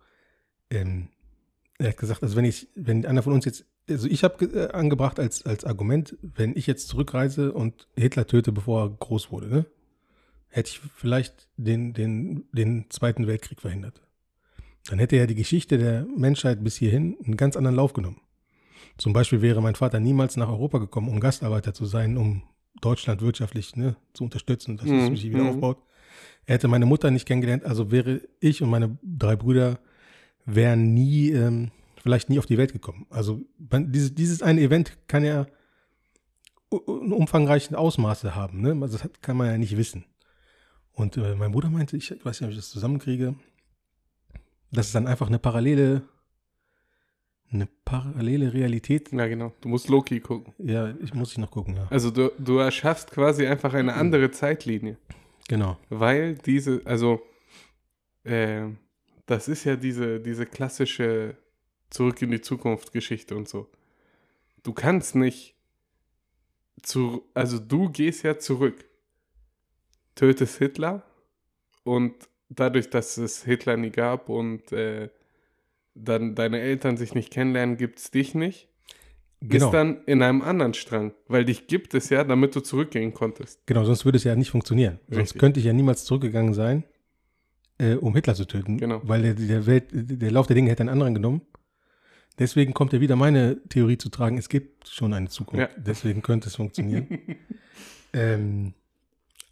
ähm, er hat gesagt, also wenn ich, wenn einer von uns jetzt, also ich habe äh, angebracht als, als Argument, wenn ich jetzt zurückreise und Hitler töte, bevor er groß wurde, ne, hätte ich vielleicht den, den, den Zweiten Weltkrieg verhindert. Dann hätte ja die Geschichte der Menschheit bis hierhin einen ganz anderen Lauf genommen. Zum Beispiel wäre mein Vater niemals nach Europa gekommen, um Gastarbeiter zu sein, um Deutschland wirtschaftlich ne, zu unterstützen, dass es Mhm, sich wieder mhm. aufbaut. Er hätte meine Mutter nicht kennengelernt, also wäre ich und meine drei Brüder wären nie, ähm, vielleicht nie auf die Welt gekommen. Also man, dieses, dieses eine Event kann ja umfangreichen Ausmaße haben, ne? Also das kann man ja nicht wissen. Und äh, mein Bruder meinte, ich, ich weiß nicht, ob ich das zusammenkriege, dass es dann einfach eine parallele, eine parallele Realität. Ja, genau. Du musst Loki gucken. Ja, ich muss ich noch gucken, ja. Also du, du erschaffst quasi einfach eine andere Zeitlinie. Genau. Weil diese, also, äh, das ist ja diese, diese klassische Zurück in die Zukunft Geschichte und so. Du kannst nicht zu, also du gehst ja zurück, tötest Hitler und dadurch, dass es Hitler nie gab und äh, dann deine Eltern sich nicht kennenlernen, gibt es dich nicht. Genau. Ist dann in einem anderen Strang, weil dich gibt es ja, damit du zurückgehen konntest. Genau, sonst würde es ja nicht funktionieren. Sonst Richtig. könnte ich ja niemals zurückgegangen sein, äh, um Hitler zu töten. Genau. Weil der, der, Welt, der Lauf der Dinge hätte einen anderen genommen. Deswegen kommt ja wieder meine Theorie zu tragen, es gibt schon eine Zukunft. Ja. Deswegen könnte es funktionieren. ähm,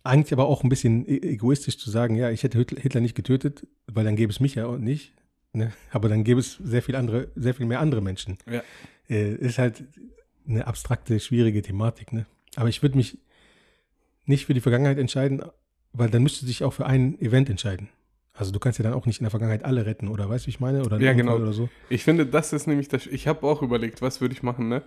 eigentlich aber auch ein bisschen e egoistisch zu sagen, ja, ich hätte Hitler Hitler nicht getötet, weil dann gäbe es mich ja auch nicht. Ne? Aber dann gäbe es sehr viel andere, sehr viel mehr andere Menschen. Ja. Äh, ist halt eine abstrakte, schwierige Thematik, ne? Aber ich würde mich nicht für die Vergangenheit entscheiden, weil dann müsste sich auch für ein Event entscheiden. Also du kannst ja dann auch nicht in der Vergangenheit alle retten, oder weißt du, wie ich meine? Oder Ja, Unfall genau. Oder so. Ich finde, das ist nämlich das. Ich habe auch überlegt, was würde ich machen, ne?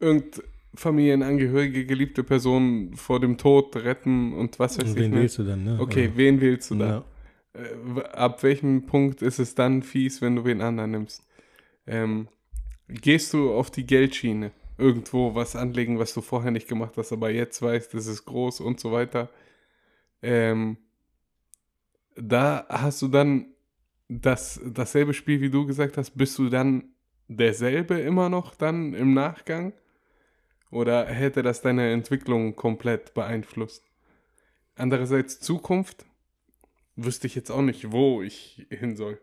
Irgend Familienangehörige, geliebte Personen vor dem Tod retten und was weiß Und ich. wen Ne? wählst du dann, ne? Okay, Oder- wen wählst du? Ja. W- ab welchem Punkt ist es dann fies, wenn du wen anderen nimmst? Ähm, gehst du auf die Geldschiene? Irgendwo was anlegen, was du vorher nicht gemacht hast, aber jetzt weißt, das ist groß und so weiter. Ähm, da hast du dann das, dasselbe Spiel, wie du gesagt hast, bist du dann derselbe immer noch dann im Nachgang? Oder hätte das deine Entwicklung komplett beeinflusst? Andererseits Zukunft, wüsste ich jetzt auch nicht, wo ich hin soll.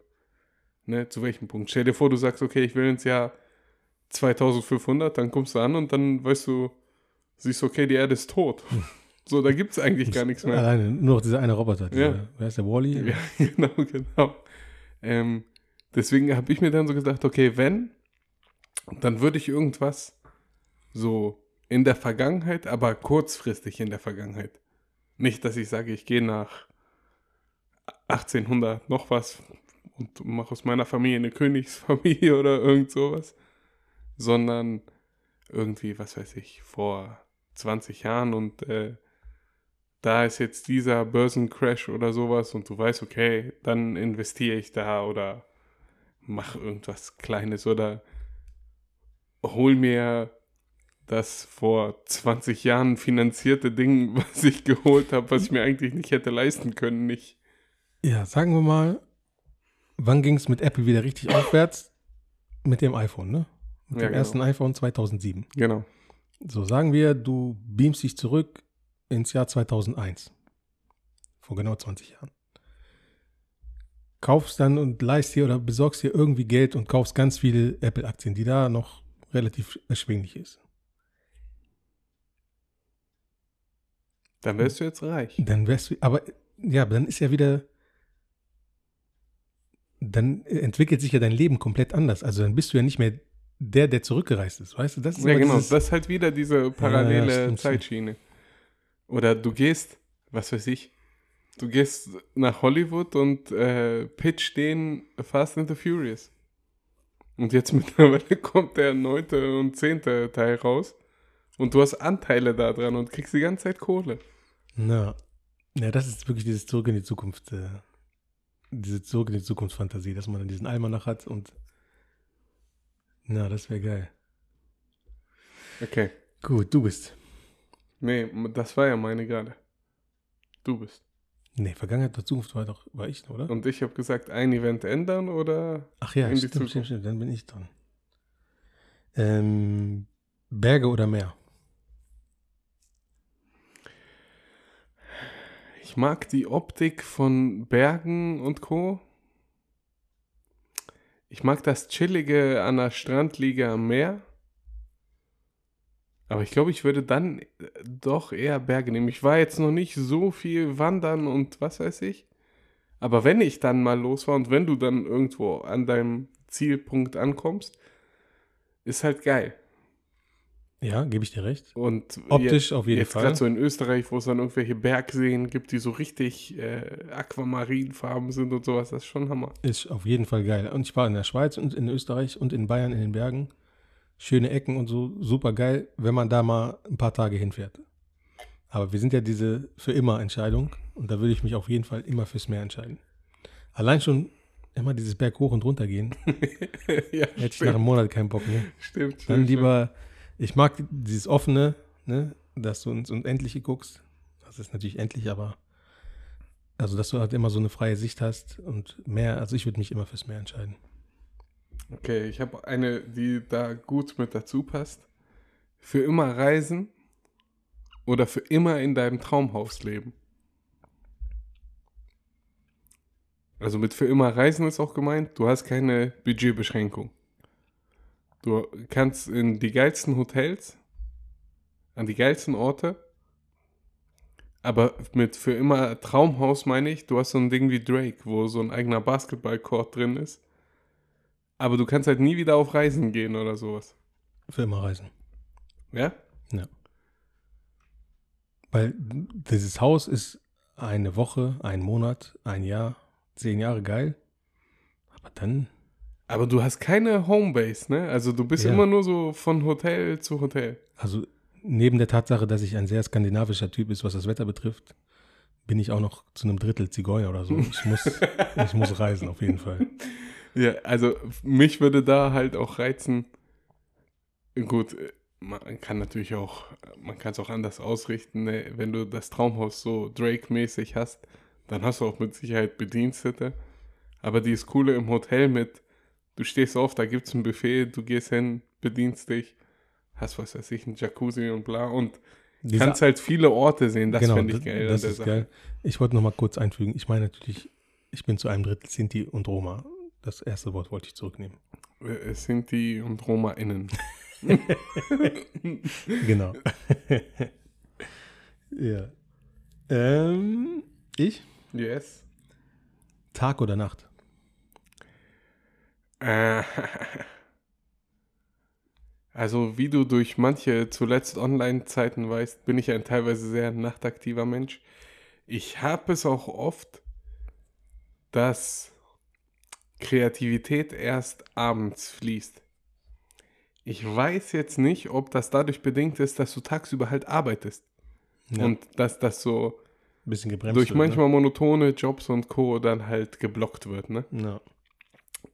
Ne, zu welchem Punkt. Stell dir vor, du sagst, okay, ich will ins Jahr 2500, dann kommst du an und dann weißt du, siehst du, okay, die Erde ist tot. So, da gibt es eigentlich gar nichts mehr. Alleine, nur noch dieser eine Roboter. Dieser, Ja. Wer ist der Wally? Ja, genau, genau. Ähm, deswegen habe ich mir dann so gedacht, okay, wenn, dann würde ich irgendwas so in der Vergangenheit, aber kurzfristig in der Vergangenheit. Nicht, dass ich sage, ich gehe nach 1800 noch was und mache aus meiner Familie eine Königsfamilie oder irgend sowas, sondern irgendwie, was weiß ich, vor 20 Jahren und äh, da ist jetzt dieser Börsencrash oder sowas und du weißt, okay, dann investiere ich da oder mach irgendwas Kleines oder hol mir das vor 20 Jahren finanzierte Ding, was ich geholt habe, was ich mir eigentlich nicht hätte leisten können, nicht. Ja, sagen wir mal, wann ging es mit Apple wieder richtig aufwärts? Mit dem iPhone, ne? Mit Ja, dem genau. ersten iPhone 2007. Genau. So, sagen wir, du beamst dich zurück ins Jahr 2001. Vor genau 20 Jahren. Kaufst dann und leist dir oder besorgst dir irgendwie Geld und kaufst ganz viele Apple-Aktien, die da noch relativ erschwinglich ist. Dann wärst du jetzt reich. Dann wärst du, aber ja, dann ist ja wieder, dann entwickelt sich ja dein Leben komplett anders. Also dann bist du ja nicht mehr der, der zurückgereist ist, weißt du? Das ist Ja, genau. dieses- Das ist halt wieder diese parallele Ja, ja, Zeitschiene. Oder du gehst, was weiß ich, du gehst nach Hollywood und äh, pitch den Fast and the Furious. Und jetzt mittlerweile kommt der neunte und zehnte Teil raus. Und du hast Anteile da dran und kriegst die ganze Zeit Kohle. Na, ja, das ist wirklich dieses Zurück in die Zukunft, äh, diese Zurück in die Zukunft Fantasie, dass man dann diesen Almanach hat und na, das wäre geil. Okay. Gut, du bist. Nee, das war ja meine gerade. Du bist. Nee, Vergangenheit oder Zukunft war doch, war ich, oder? Und ich habe gesagt, ein Event ändern oder Ach ja, stimmt, Zukunft. stimmt, stimmt, dann bin ich dran. Ähm, Berge oder Meer? Ich mag die Optik von Bergen und Co. Ich mag das Chillige an der Strandliege am Meer. Aber ich glaube, ich würde dann äh, doch eher Berge nehmen. Ich war jetzt noch nicht so viel wandern und was weiß ich. Aber wenn ich dann mal los war und wenn du dann irgendwo an deinem Zielpunkt ankommst, ist halt geil. Ja, gebe ich dir recht. Und Optisch auf jeden jetzt Fall. gerade so in Österreich, wo es dann irgendwelche Bergseen gibt, die so richtig äh, aquamarinfarben sind und sowas, das ist schon Hammer. Ist auf jeden Fall geil. Und ich war in der Schweiz und in Österreich und in Bayern in den Bergen. Schöne Ecken und so, super geil, wenn man da mal ein paar Tage hinfährt. Aber wir sind ja diese für immer Entscheidung und da würde ich mich auf jeden Fall immer fürs Meer entscheiden. Allein schon immer dieses Berg hoch und runter gehen, ja, hätte ich nach einem Monat keinen Bock mehr. stimmt, Dann stimmt, lieber, ich mag dieses offene, ne, dass du ins Unendliche guckst. Das ist natürlich endlich, aber also, dass du halt immer so eine freie Sicht hast und mehr, also ich würde mich immer fürs Meer entscheiden. Okay, ich habe eine, die da gut mit dazu passt. Für immer reisen oder für immer in deinem Traumhaus leben. Also mit für immer reisen ist auch gemeint, du hast keine Budgetbeschränkung. Du kannst in die geilsten Hotels, an die geilsten Orte, aber mit für immer Traumhaus meine ich, du hast so ein Ding wie Drake, wo so ein eigener Basketballcourt drin ist. Aber du kannst halt nie wieder auf Reisen gehen oder sowas. Für immer reisen. Ja? Weil dieses Haus ist eine Woche, ein Monat, ein Jahr, zehn Jahre geil. Aber dann, Aber du hast keine Homebase, ne? Also du bist Ja. immer nur so von Hotel zu Hotel. also neben der Tatsache, dass ich ein sehr skandinavischer Typ ist, was das Wetter betrifft, bin ich auch noch zu einem Drittel Zigeuner oder so. Ich muss, ich muss reisen, auf jeden Fall. Ja, also mich würde da halt auch reizen. Gut, man kann natürlich auch, man kann es auch anders ausrichten, ne? wenn du das Traumhaus so Drake-mäßig hast, dann hast du auch mit Sicherheit Bedienstete. Aber dieses Coole im Hotel mit, du stehst auf, da gibt es ein Buffet, du gehst hin, bedienst dich, hast was weiß ich, ein Jacuzzi und bla und Diese- kannst halt viele Orte sehen, das genau, finde ich das- geil. Das der ist Sache. geil. Ich wollte noch mal kurz einfügen. Ich meine natürlich, ich bin zu einem Drittel Sinti und Roma. Das erste Wort wollte ich zurücknehmen. Äh, die und RomaInnen. Genau. ja. Ähm, ich? Yes. Tag oder Nacht? Äh, Also, wie du durch manche zuletzt Online-Zeiten weißt, bin ich ein teilweise sehr nachtaktiver Mensch. Ich habe es auch oft, dass Kreativität erst abends fließt. Ich weiß jetzt nicht, ob das dadurch bedingt ist, dass du tagsüber halt arbeitest. Ja. Und dass das so ein bisschen gebremst durch wird, manchmal monotone Jobs und Co. dann halt geblockt wird, ne? Ne? Ja.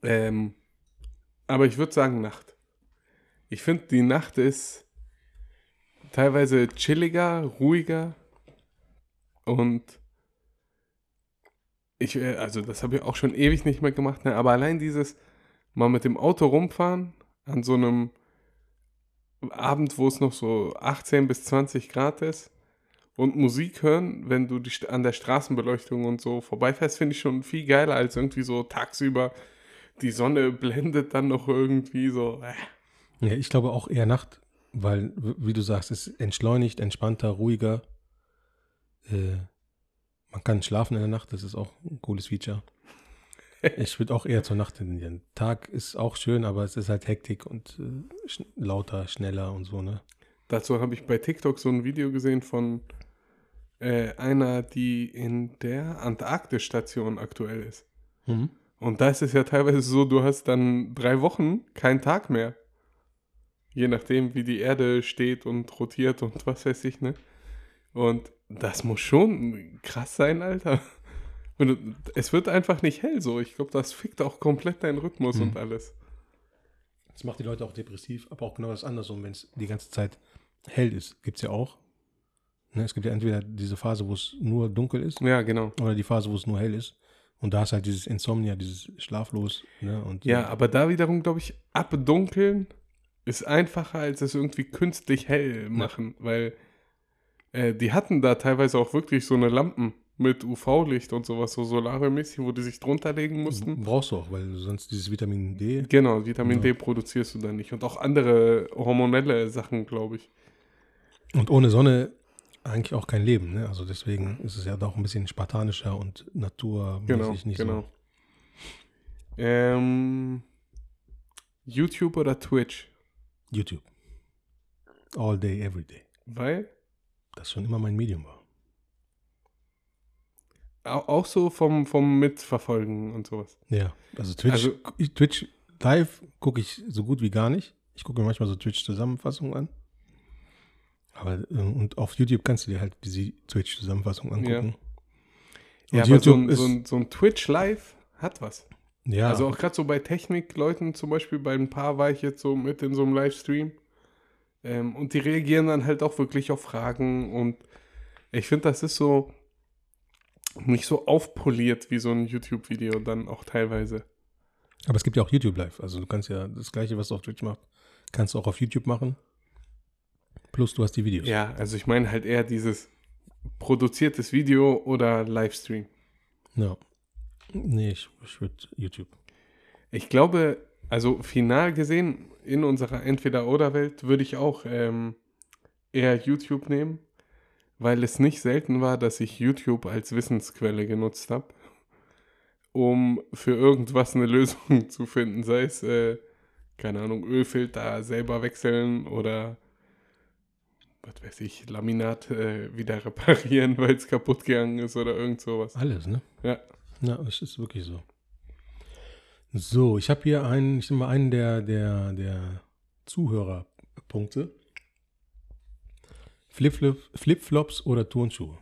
Ähm, aber ich würde sagen Nacht. Ich finde, die Nacht ist teilweise chilliger, ruhiger und ich, äh, also das habe ich auch schon ewig nicht mehr gemacht, ne? aber allein dieses mal mit dem Auto rumfahren an so einem Abend, wo es noch so 18 bis 20 Grad ist und Musik hören, wenn du die, an der Straßenbeleuchtung und so vorbeifährst, finde ich schon viel geiler als irgendwie so tagsüber die Sonne blendet dann noch irgendwie so. Äh. Ja, ich glaube auch eher Nacht, weil, wie du sagst, es ist entschleunigt, entspannter, ruhiger. Äh, man kann schlafen in der Nacht, das ist auch ein cooles Feature. Ich würde auch eher zur Nacht tendieren. Tag ist auch schön, aber es ist halt Hektik und äh, sch lauter, schneller und so, ne? Dazu habe ich bei TikTok so ein Video gesehen von äh, einer, die in der Antarktisstation aktuell ist. Mhm. Und da ist es ja teilweise so, du hast dann drei Wochen keinen Tag mehr. Je nachdem, wie die Erde steht und rotiert und was weiß ich, ne? Und das muss schon krass sein, Alter. Du, es wird einfach nicht hell so. Ich glaube, das fickt auch komplett deinen Rhythmus Mhm. und alles. Das macht die Leute auch depressiv, aber auch genau das andersrum, wenn es die ganze Zeit hell ist. Gibt es ja auch. Ne, es gibt ja entweder diese Phase, wo es nur dunkel ist, Ja, genau. oder die Phase, wo es nur hell ist. Und da ist halt dieses Insomnia, dieses Schlaflos. Ne, und, Ja, aber da wiederum, glaube ich, abdunkeln ist einfacher, als es irgendwie künstlich hell machen, weil äh, die hatten da teilweise auch wirklich so eine Lampen mit UV-Licht und sowas, so solariummäßig, wo die sich drunter legen mussten. Brauchst du auch, weil sonst dieses Vitamin D. Genau, Vitamin Ja. D produzierst du dann nicht. Und auch andere hormonelle Sachen, glaube ich. Und ohne Sonne eigentlich auch kein Leben. Ne? Also deswegen ist es ja doch ein bisschen spartanischer und naturmäßig Genau, nicht genau. so. Ähm, YouTube oder Twitch? YouTube. All day, every day. Weil Das schon immer mein Medium war. au- auch so vom, vom Mitverfolgen und sowas. Ja, also Twitch, Also- Twitch live gucke ich so gut wie gar nicht. Ich gucke mir manchmal so Twitch-Zusammenfassungen an. Aber äh, und auf YouTube kannst du dir halt diese Twitch-Zusammenfassung angucken. Ja, Und aber so YouTube so, ein, so ein Twitch Live hat was. Ja, Also auch gerade so bei Technikleuten, zum Beispiel bei ein paar war ich jetzt so mit in so einem Livestream. Ähm, und die reagieren dann halt auch wirklich auf Fragen und ich finde, das ist so nicht so aufpoliert wie so ein YouTube-Video dann auch teilweise. aber es gibt ja auch YouTube live. Also du kannst ja das gleiche, was du auf Twitch machst, kannst du auch auf YouTube machen. Plus du hast die Videos. Ja, also ich meine halt eher dieses produziertes Video oder Livestream. Ja. Nee, ich, ich würde YouTube. Ich glaube, also final gesehen in unserer Entweder-Oder-Welt würde ich auch ähm, eher YouTube nehmen, weil es nicht selten war, dass ich YouTube als Wissensquelle genutzt habe, um für irgendwas eine Lösung zu finden, sei es, äh, keine Ahnung, Ölfilter selber wechseln oder was weiß ich, Laminat äh, wieder reparieren, weil es kaputt gegangen ist oder irgend sowas. Alles, ne? Ja. Ja, das ist wirklich so. So, ich habe hier einen, ich nehme mal einen der, der, der Zuhörerpunkte. Flip-Flop, Flip-Flops oder Turnschuhe?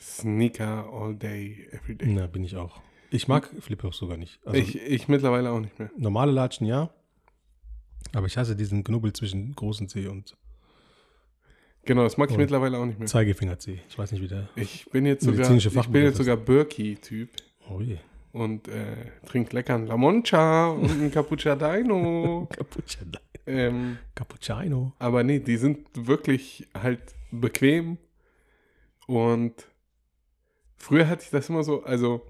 Sneaker all day, every day. Na, bin ich auch. Ich mag Flip-Flops sogar nicht. Also ich, ich mittlerweile auch nicht mehr. normale Latschen ja, aber ich hasse diesen Knubbel zwischen großen C und Genau, das mag ich Und- mittlerweile auch nicht mehr. Zeigefinger C. Ich weiß nicht, wie der. Ich bin jetzt sogar, ich bin jetzt sogar Birki-Typ Oh je. und äh, trink lecker einen La Moncha und einen Cappuccino. Cappuccino. ähm, Cappuccino. aber nee, die sind wirklich halt bequem und früher hatte ich das immer so, also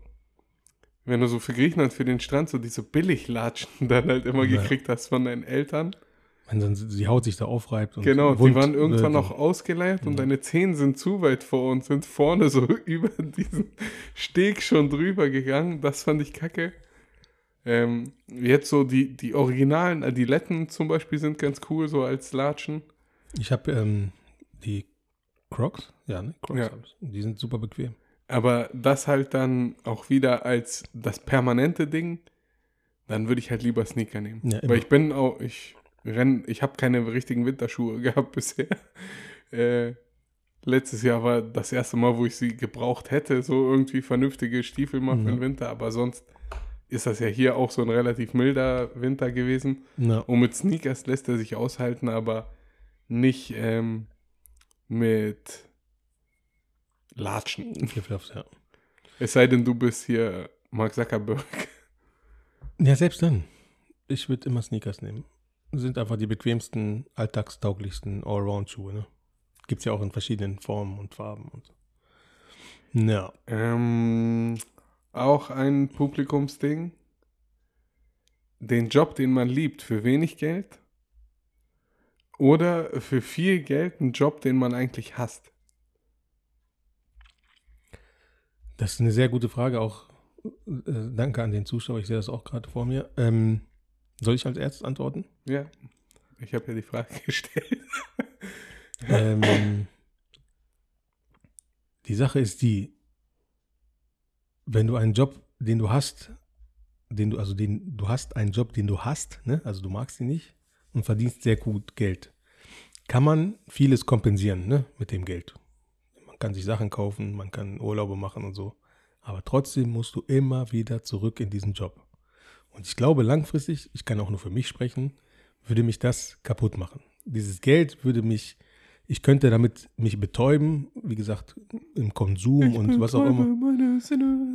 wenn du so für Griechenland, für den Strand so diese Billiglatschen dann halt immer Ja. gekriegt hast von deinen Eltern. Wenn dann die Haut sich da aufreibt. Und Genau, die wund waren irgendwann wird noch ausgeleiert und Ja. deine Zehen sind zu weit vor und sind vorne so über diesen Steg schon drüber gegangen. Das fand ich kacke. Ähm, jetzt so die, die originalen Adiletten zum Beispiel sind ganz cool, so als Latschen. Ich habe ähm, die Crocs. Ja, ne? Crocs Ja. Die sind super bequem. Aber das halt dann auch wieder als das permanente Ding, dann würde ich halt lieber Sneaker nehmen. Ja. Weil ich bin auch, ich renn, ich habe keine richtigen Winterschuhe gehabt bisher. Äh, Letztes Jahr war das erste Mal, wo ich sie gebraucht hätte, so irgendwie vernünftige Stiefel mal für den Ja. Winter. Aber sonst ist das ja hier auch so ein relativ milder Winter gewesen. Na, Und mit Sneakers lässt er sich aushalten, aber nicht ähm, mit Latschen. Flipflops, ja. Es sei denn, du bist hier Mark Zuckerberg. Ja, selbst dann. Ich würde immer Sneakers nehmen. Sind einfach die bequemsten, alltagstauglichsten Allround-Schuhe, ne? Gibt's ja auch in verschiedenen Formen und Farben und so. Ja. Ähm, auch ein Publikumsding. Den Job, den man liebt, für wenig Geld. Oder für viel Geld einen Job, den man eigentlich hasst. Das ist eine sehr gute Frage, auch äh, danke an den Zuschauer, ich sehe das auch gerade vor mir. Ähm, soll ich als erstes antworten? Ja. Ich habe ja die Frage gestellt. ähm, die Sache ist die, wenn du einen Job, den du hast, den du, also den, du hast einen Job, den du hast, ne? also du magst ihn nicht und verdienst sehr gut Geld, kann man vieles kompensieren, ne? mit dem Geld. Man kann sich Sachen kaufen, man kann Urlaube machen und so, aber trotzdem musst du immer wieder zurück in diesen Job. Und ich glaube langfristig, ich kann auch nur für mich sprechen, würde mich das kaputt machen. Dieses Geld würde mich, ich könnte damit mich betäuben, wie gesagt, im Konsum und was auch immer.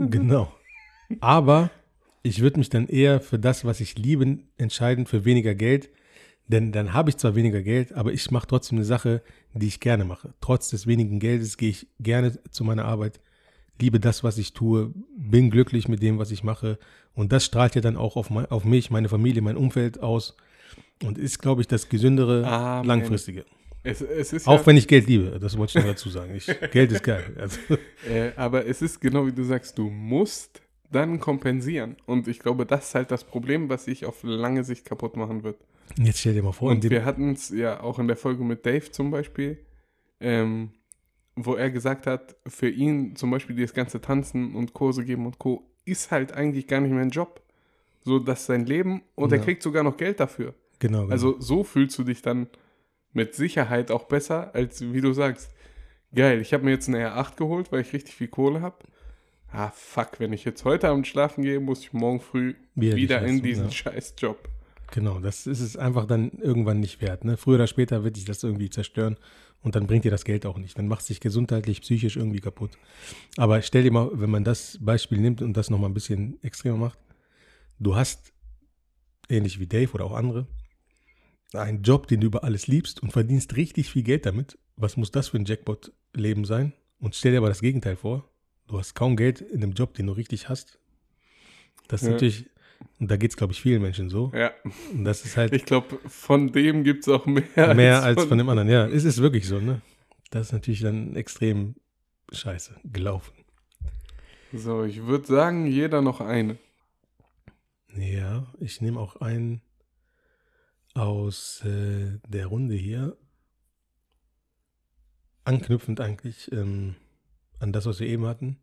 Genau. Aber ich würde mich dann eher für das, was ich liebe, entscheiden, für weniger Geld. Denn dann habe ich zwar weniger Geld, aber ich mache trotzdem eine Sache, die ich gerne mache. Trotz des wenigen Geldes gehe ich gerne zu meiner Arbeit, liebe das, was ich tue, bin glücklich mit dem, was ich mache. Und das strahlt ja dann auch auf, mein, auf mich, meine Familie, mein Umfeld aus. Und ist, glaube ich, das gesündere, Amen. langfristige. Es, es Auch ja, wenn ich Geld liebe, das wollte ich noch dazu sagen. Ich, Geld ist geil. Also, äh, aber es ist genau wie du sagst, du musst dann kompensieren. Und ich glaube, das ist halt das Problem, was sich auf lange Sicht kaputt machen wird. Jetzt stell dir mal vor, Und wir hatten es ja auch in der Folge mit Dave zum Beispiel, ähm, wo er gesagt hat, für ihn zum Beispiel dieses ganze Tanzen und Kurse geben und Co. ist halt eigentlich gar nicht mehr ein Job. So, das ist sein Leben und er Ja. kriegt sogar noch Geld dafür. genau, genau. Also so fühlst du dich dann mit Sicherheit auch besser, als wie du sagst. Geil, ich habe mir jetzt eine R8 geholt, weil ich richtig viel Kohle habe. Ah, fuck, wenn ich jetzt heute Abend schlafen gehe, muss ich morgen früh Wieder die wieder in diesen ja. scheiß Job. Genau, das ist es einfach dann irgendwann nicht wert. Ne? Früher oder später wird dich das irgendwie zerstören und dann bringt dir das Geld auch nicht. Dann machst du dich gesundheitlich, psychisch irgendwie kaputt. Aber stell dir mal, wenn man das Beispiel nimmt und das nochmal ein bisschen extremer macht, du hast, ähnlich wie Dave oder auch andere, einen Job, den du über alles liebst und verdienst richtig viel Geld damit. Was muss das für ein Jackpot-Leben sein? Und stell dir aber das Gegenteil vor. Du hast kaum Geld in einem Job, den du richtig hast. Das ist Ja. natürlich, und da geht es, glaube ich, vielen Menschen so. Ja, Und das ist halt ich glaube, von dem gibt es auch mehr. mehr als von dem anderen. Ja, es ist wirklich so, ne? Das ist natürlich dann extrem scheiße gelaufen. So, ich würde sagen, jeder noch eine. Ja, ich nehme auch einen aus äh, der Runde hier. Anknüpfend eigentlich ähm, an das, was wir eben hatten.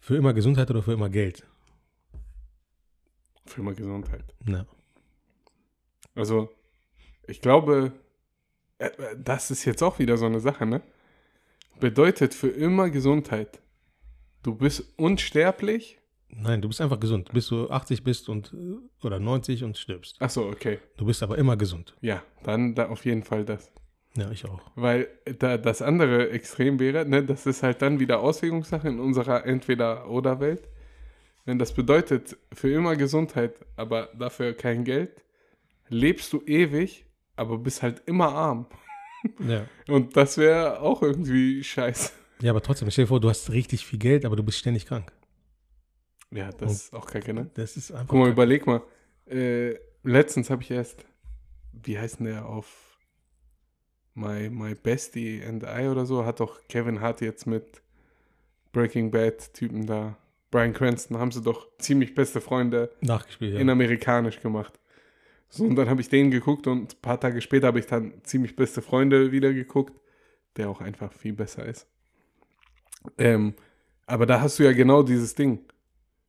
Für immer Gesundheit oder für immer Geld? Für mal Gesundheit. Na, Also, ich glaube, äh, äh, das ist jetzt auch wieder so eine Sache, ne? Bedeutet für immer Gesundheit. Du bist unsterblich. nein, du bist einfach gesund. Bis du 80 bist und äh, oder 90 und stirbst. Achso, okay. Du bist aber immer gesund. Ja, dann da auf jeden Fall das. Ja, ich auch. Weil da das andere Extrem wäre, ne, das ist halt dann wieder Auslegungssache in unserer Entweder-Oder-Welt. Wenn das bedeutet für immer Gesundheit, aber dafür kein Geld, lebst du ewig, aber bist halt immer arm. Ja. Und das wäre auch irgendwie scheiße. Ja, aber trotzdem, stell dir vor, du hast richtig viel Geld, aber du bist ständig krank. Ja, das ist auch kacke, ne? Das ist einfach. Guck mal, überleg mal. Äh, letztens habe ich erst, wie heißt denn der auf My, My Bestie and I oder so, hat doch Kevin Hart jetzt mit Breaking Bad Typen da, Brian Cranston, haben sie doch ziemlich beste Freunde Nachgespielt, ja. in amerikanisch gemacht. So, und dann habe ich den geguckt und ein paar Tage später habe ich dann ziemlich beste Freunde wieder geguckt, der auch einfach viel besser ist. Ähm, aber da hast du ja genau dieses Ding.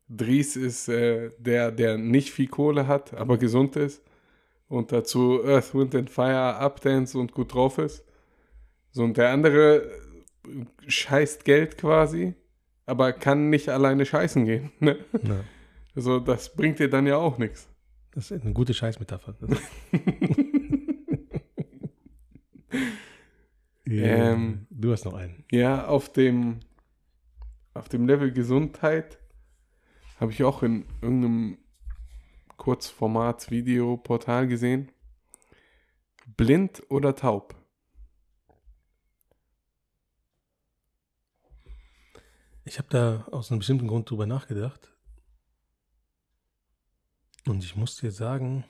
Dries ist äh, der, der nicht viel Kohle hat, aber gesund ist. Und dazu Earth, Wind and Fire, Updance und gut drauf ist. So, und der andere scheißt Geld quasi, aber kann nicht alleine scheißen gehen. Ne? Ja, Also, das bringt dir dann ja auch nichts. das ist eine gute Scheißmetapher. Ja, Ähm. du hast noch einen. Ja, auf dem, auf dem Level Gesundheit habe ich auch in irgendeinem Kurzformat-Videoportal gesehen. Blind oder taub? Ich habe da aus einem bestimmten Grund drüber nachgedacht. Und ich muss dir sagen,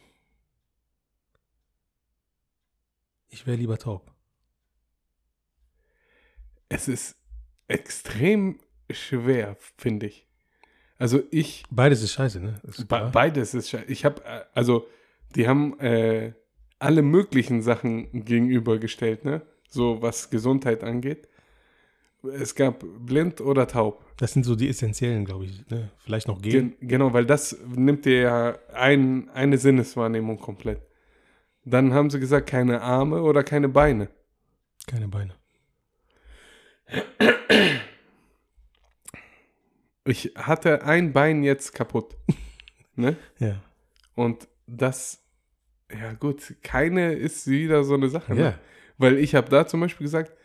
ich wäre lieber taub. Es ist extrem schwer, finde ich. Also ich, Beides ist scheiße, ne? Ist be beides ist, sche- ich habe, äh, also die haben äh, alle möglichen Sachen gegenübergestellt, ne? So was Gesundheit angeht. Es gab blind oder taub. Das sind so die essentiellen, glaube ich. Ne? Vielleicht noch gehen. Gen genau, weil das nimmt dir ja ein, eine Sinneswahrnehmung komplett. Dann haben sie gesagt, keine Arme oder keine Beine. Keine Beine. Ich hatte ein Bein jetzt kaputt. ne? Ja. Und das, ja gut, keine ist wieder so eine Sache. Ne? Ja. Weil ich habe da zum Beispiel gesagt,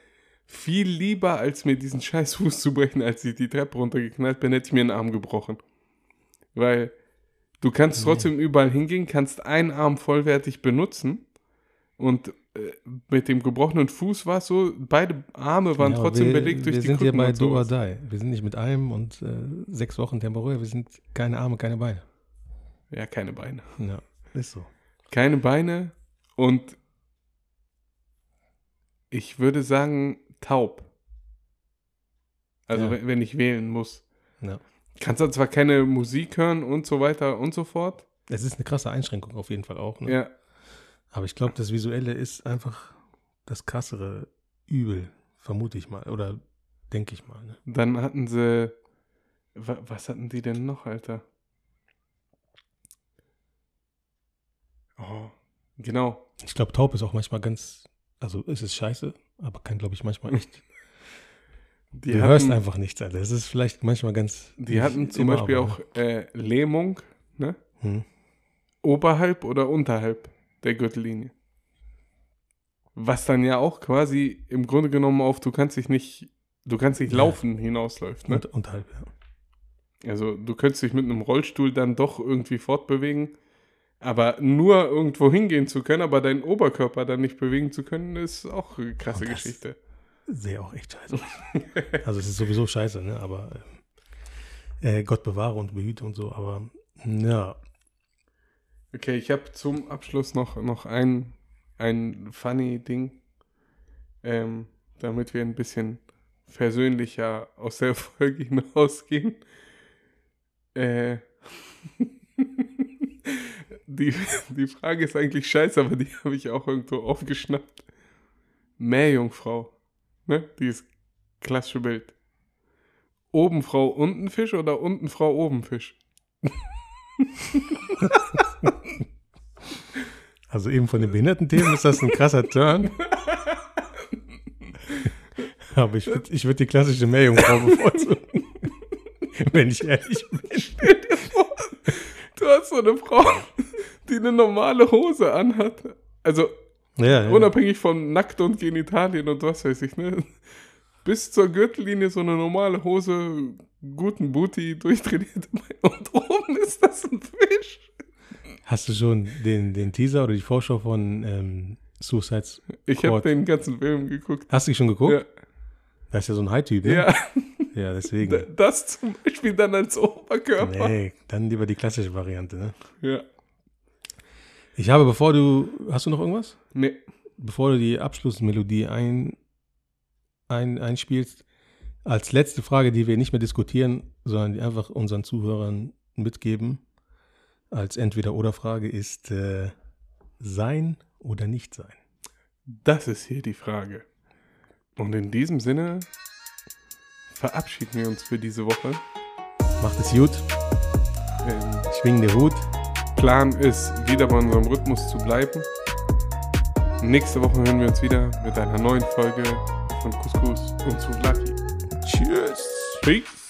viel lieber als mir diesen scheiß Fuß zu brechen, als ich die Treppe runtergeknallt bin, hätte ich mir einen Arm gebrochen. Weil du kannst trotzdem überall hingehen, kannst einen Arm vollwertig benutzen und äh, mit dem gebrochenen Fuß war es so, beide Arme waren Ja, aber trotzdem wir, belegt durch wir die sind ja Krücken bei und Do or. Die. Wir sind nicht mit einem und äh, sechs Wochen temporär. Wir sind keine Arme, keine Beine. Ja, keine Beine. Ja, ist so. Keine Beine und ich würde sagen taub. Also Ja. wenn, wenn ich wählen muss. Ja. Kannst du zwar keine Musik hören und so weiter und so fort. Es ist eine krasse Einschränkung auf jeden Fall auch. Ne? Ja, Aber ich glaube, das Visuelle ist einfach das krassere Übel, vermute ich mal. Oder denke ich mal. Ne? dann hatten sie. wa- Was hatten die denn noch, Alter? Oh, genau. Ich glaube, taub ist auch manchmal ganz. Also es ist scheiße, aber kann, glaube ich, manchmal echt. Die du hatten, hörst einfach nichts, Alter. Es ist vielleicht manchmal ganz. Die nicht hatten zum Beispiel aber, auch äh, Lähmung, ne? Hm. Oberhalb oder unterhalb der Gürtellinie. Was dann ja auch quasi im Grunde genommen auf, du kannst dich nicht, du kannst nicht Ja. laufen hinausläuft, ne? Und, unterhalb, ja. Also du könntest dich mit einem Rollstuhl dann doch irgendwie fortbewegen, aber nur irgendwo hingehen zu können, aber deinen Oberkörper dann nicht bewegen zu können, ist auch eine krasse das- Geschichte. Sehe auch echt scheiße also es ist sowieso scheiße, ne? Aber äh, äh, Gott bewahre und behüte und so, aber ja. Okay, ich habe zum Abschluss noch, noch ein, ein funny Ding, ähm, damit wir ein bisschen versöhnlicher aus der Folge hinausgehen. Äh, die, die Frage ist eigentlich scheiße, aber die habe ich auch irgendwo aufgeschnappt. Meerjungfrau, ne? Dieses klassische Bild. Oben Frau, unten Fisch oder unten Frau, oben Fisch? Also eben von den Behindertenthemen ist das ein krasser Turn. Aber ich würde ich würd die klassische Meerjungfrau bevorzugen. Wenn ich ehrlich bin. Du hast so eine Frau, die eine normale Hose anhat. Also Ja, ja. unabhängig von Nackt und Genitalien und was weiß ich, ne? Bis zur Gürtellinie so eine normale Hose, guten Booty, durchtrainierte Beine und oben ist das ein Fisch. Hast du schon den, den Teaser oder die Vorschau von ähm, Suicide Ich habe den ganzen Film geguckt. Hast du die schon geguckt? Ja, Da ist ja so ein High-Typ, ne? ja, Ja, deswegen. das zum Beispiel dann als Oberkörper. Nee, dann lieber die klassische Variante, ne? Ja, Ich habe, bevor du. Hast du noch irgendwas? nee. Bevor du die Abschlussmelodie ein, ein, einspielst, als letzte Frage, die wir nicht mehr diskutieren, sondern die einfach unseren Zuhörern mitgeben, als Entweder-Oder-Frage ist äh, sein oder nicht sein. Das ist hier die Frage. Und in diesem Sinne verabschieden wir uns für diese Woche. Macht es gut, Ähm, schwing den Hut. Plan ist, wieder bei unserem Rhythmus zu bleiben. Nächste Woche hören wir uns wieder mit einer neuen Folge von Couscous und Souvlaki. Tschüss. Peace.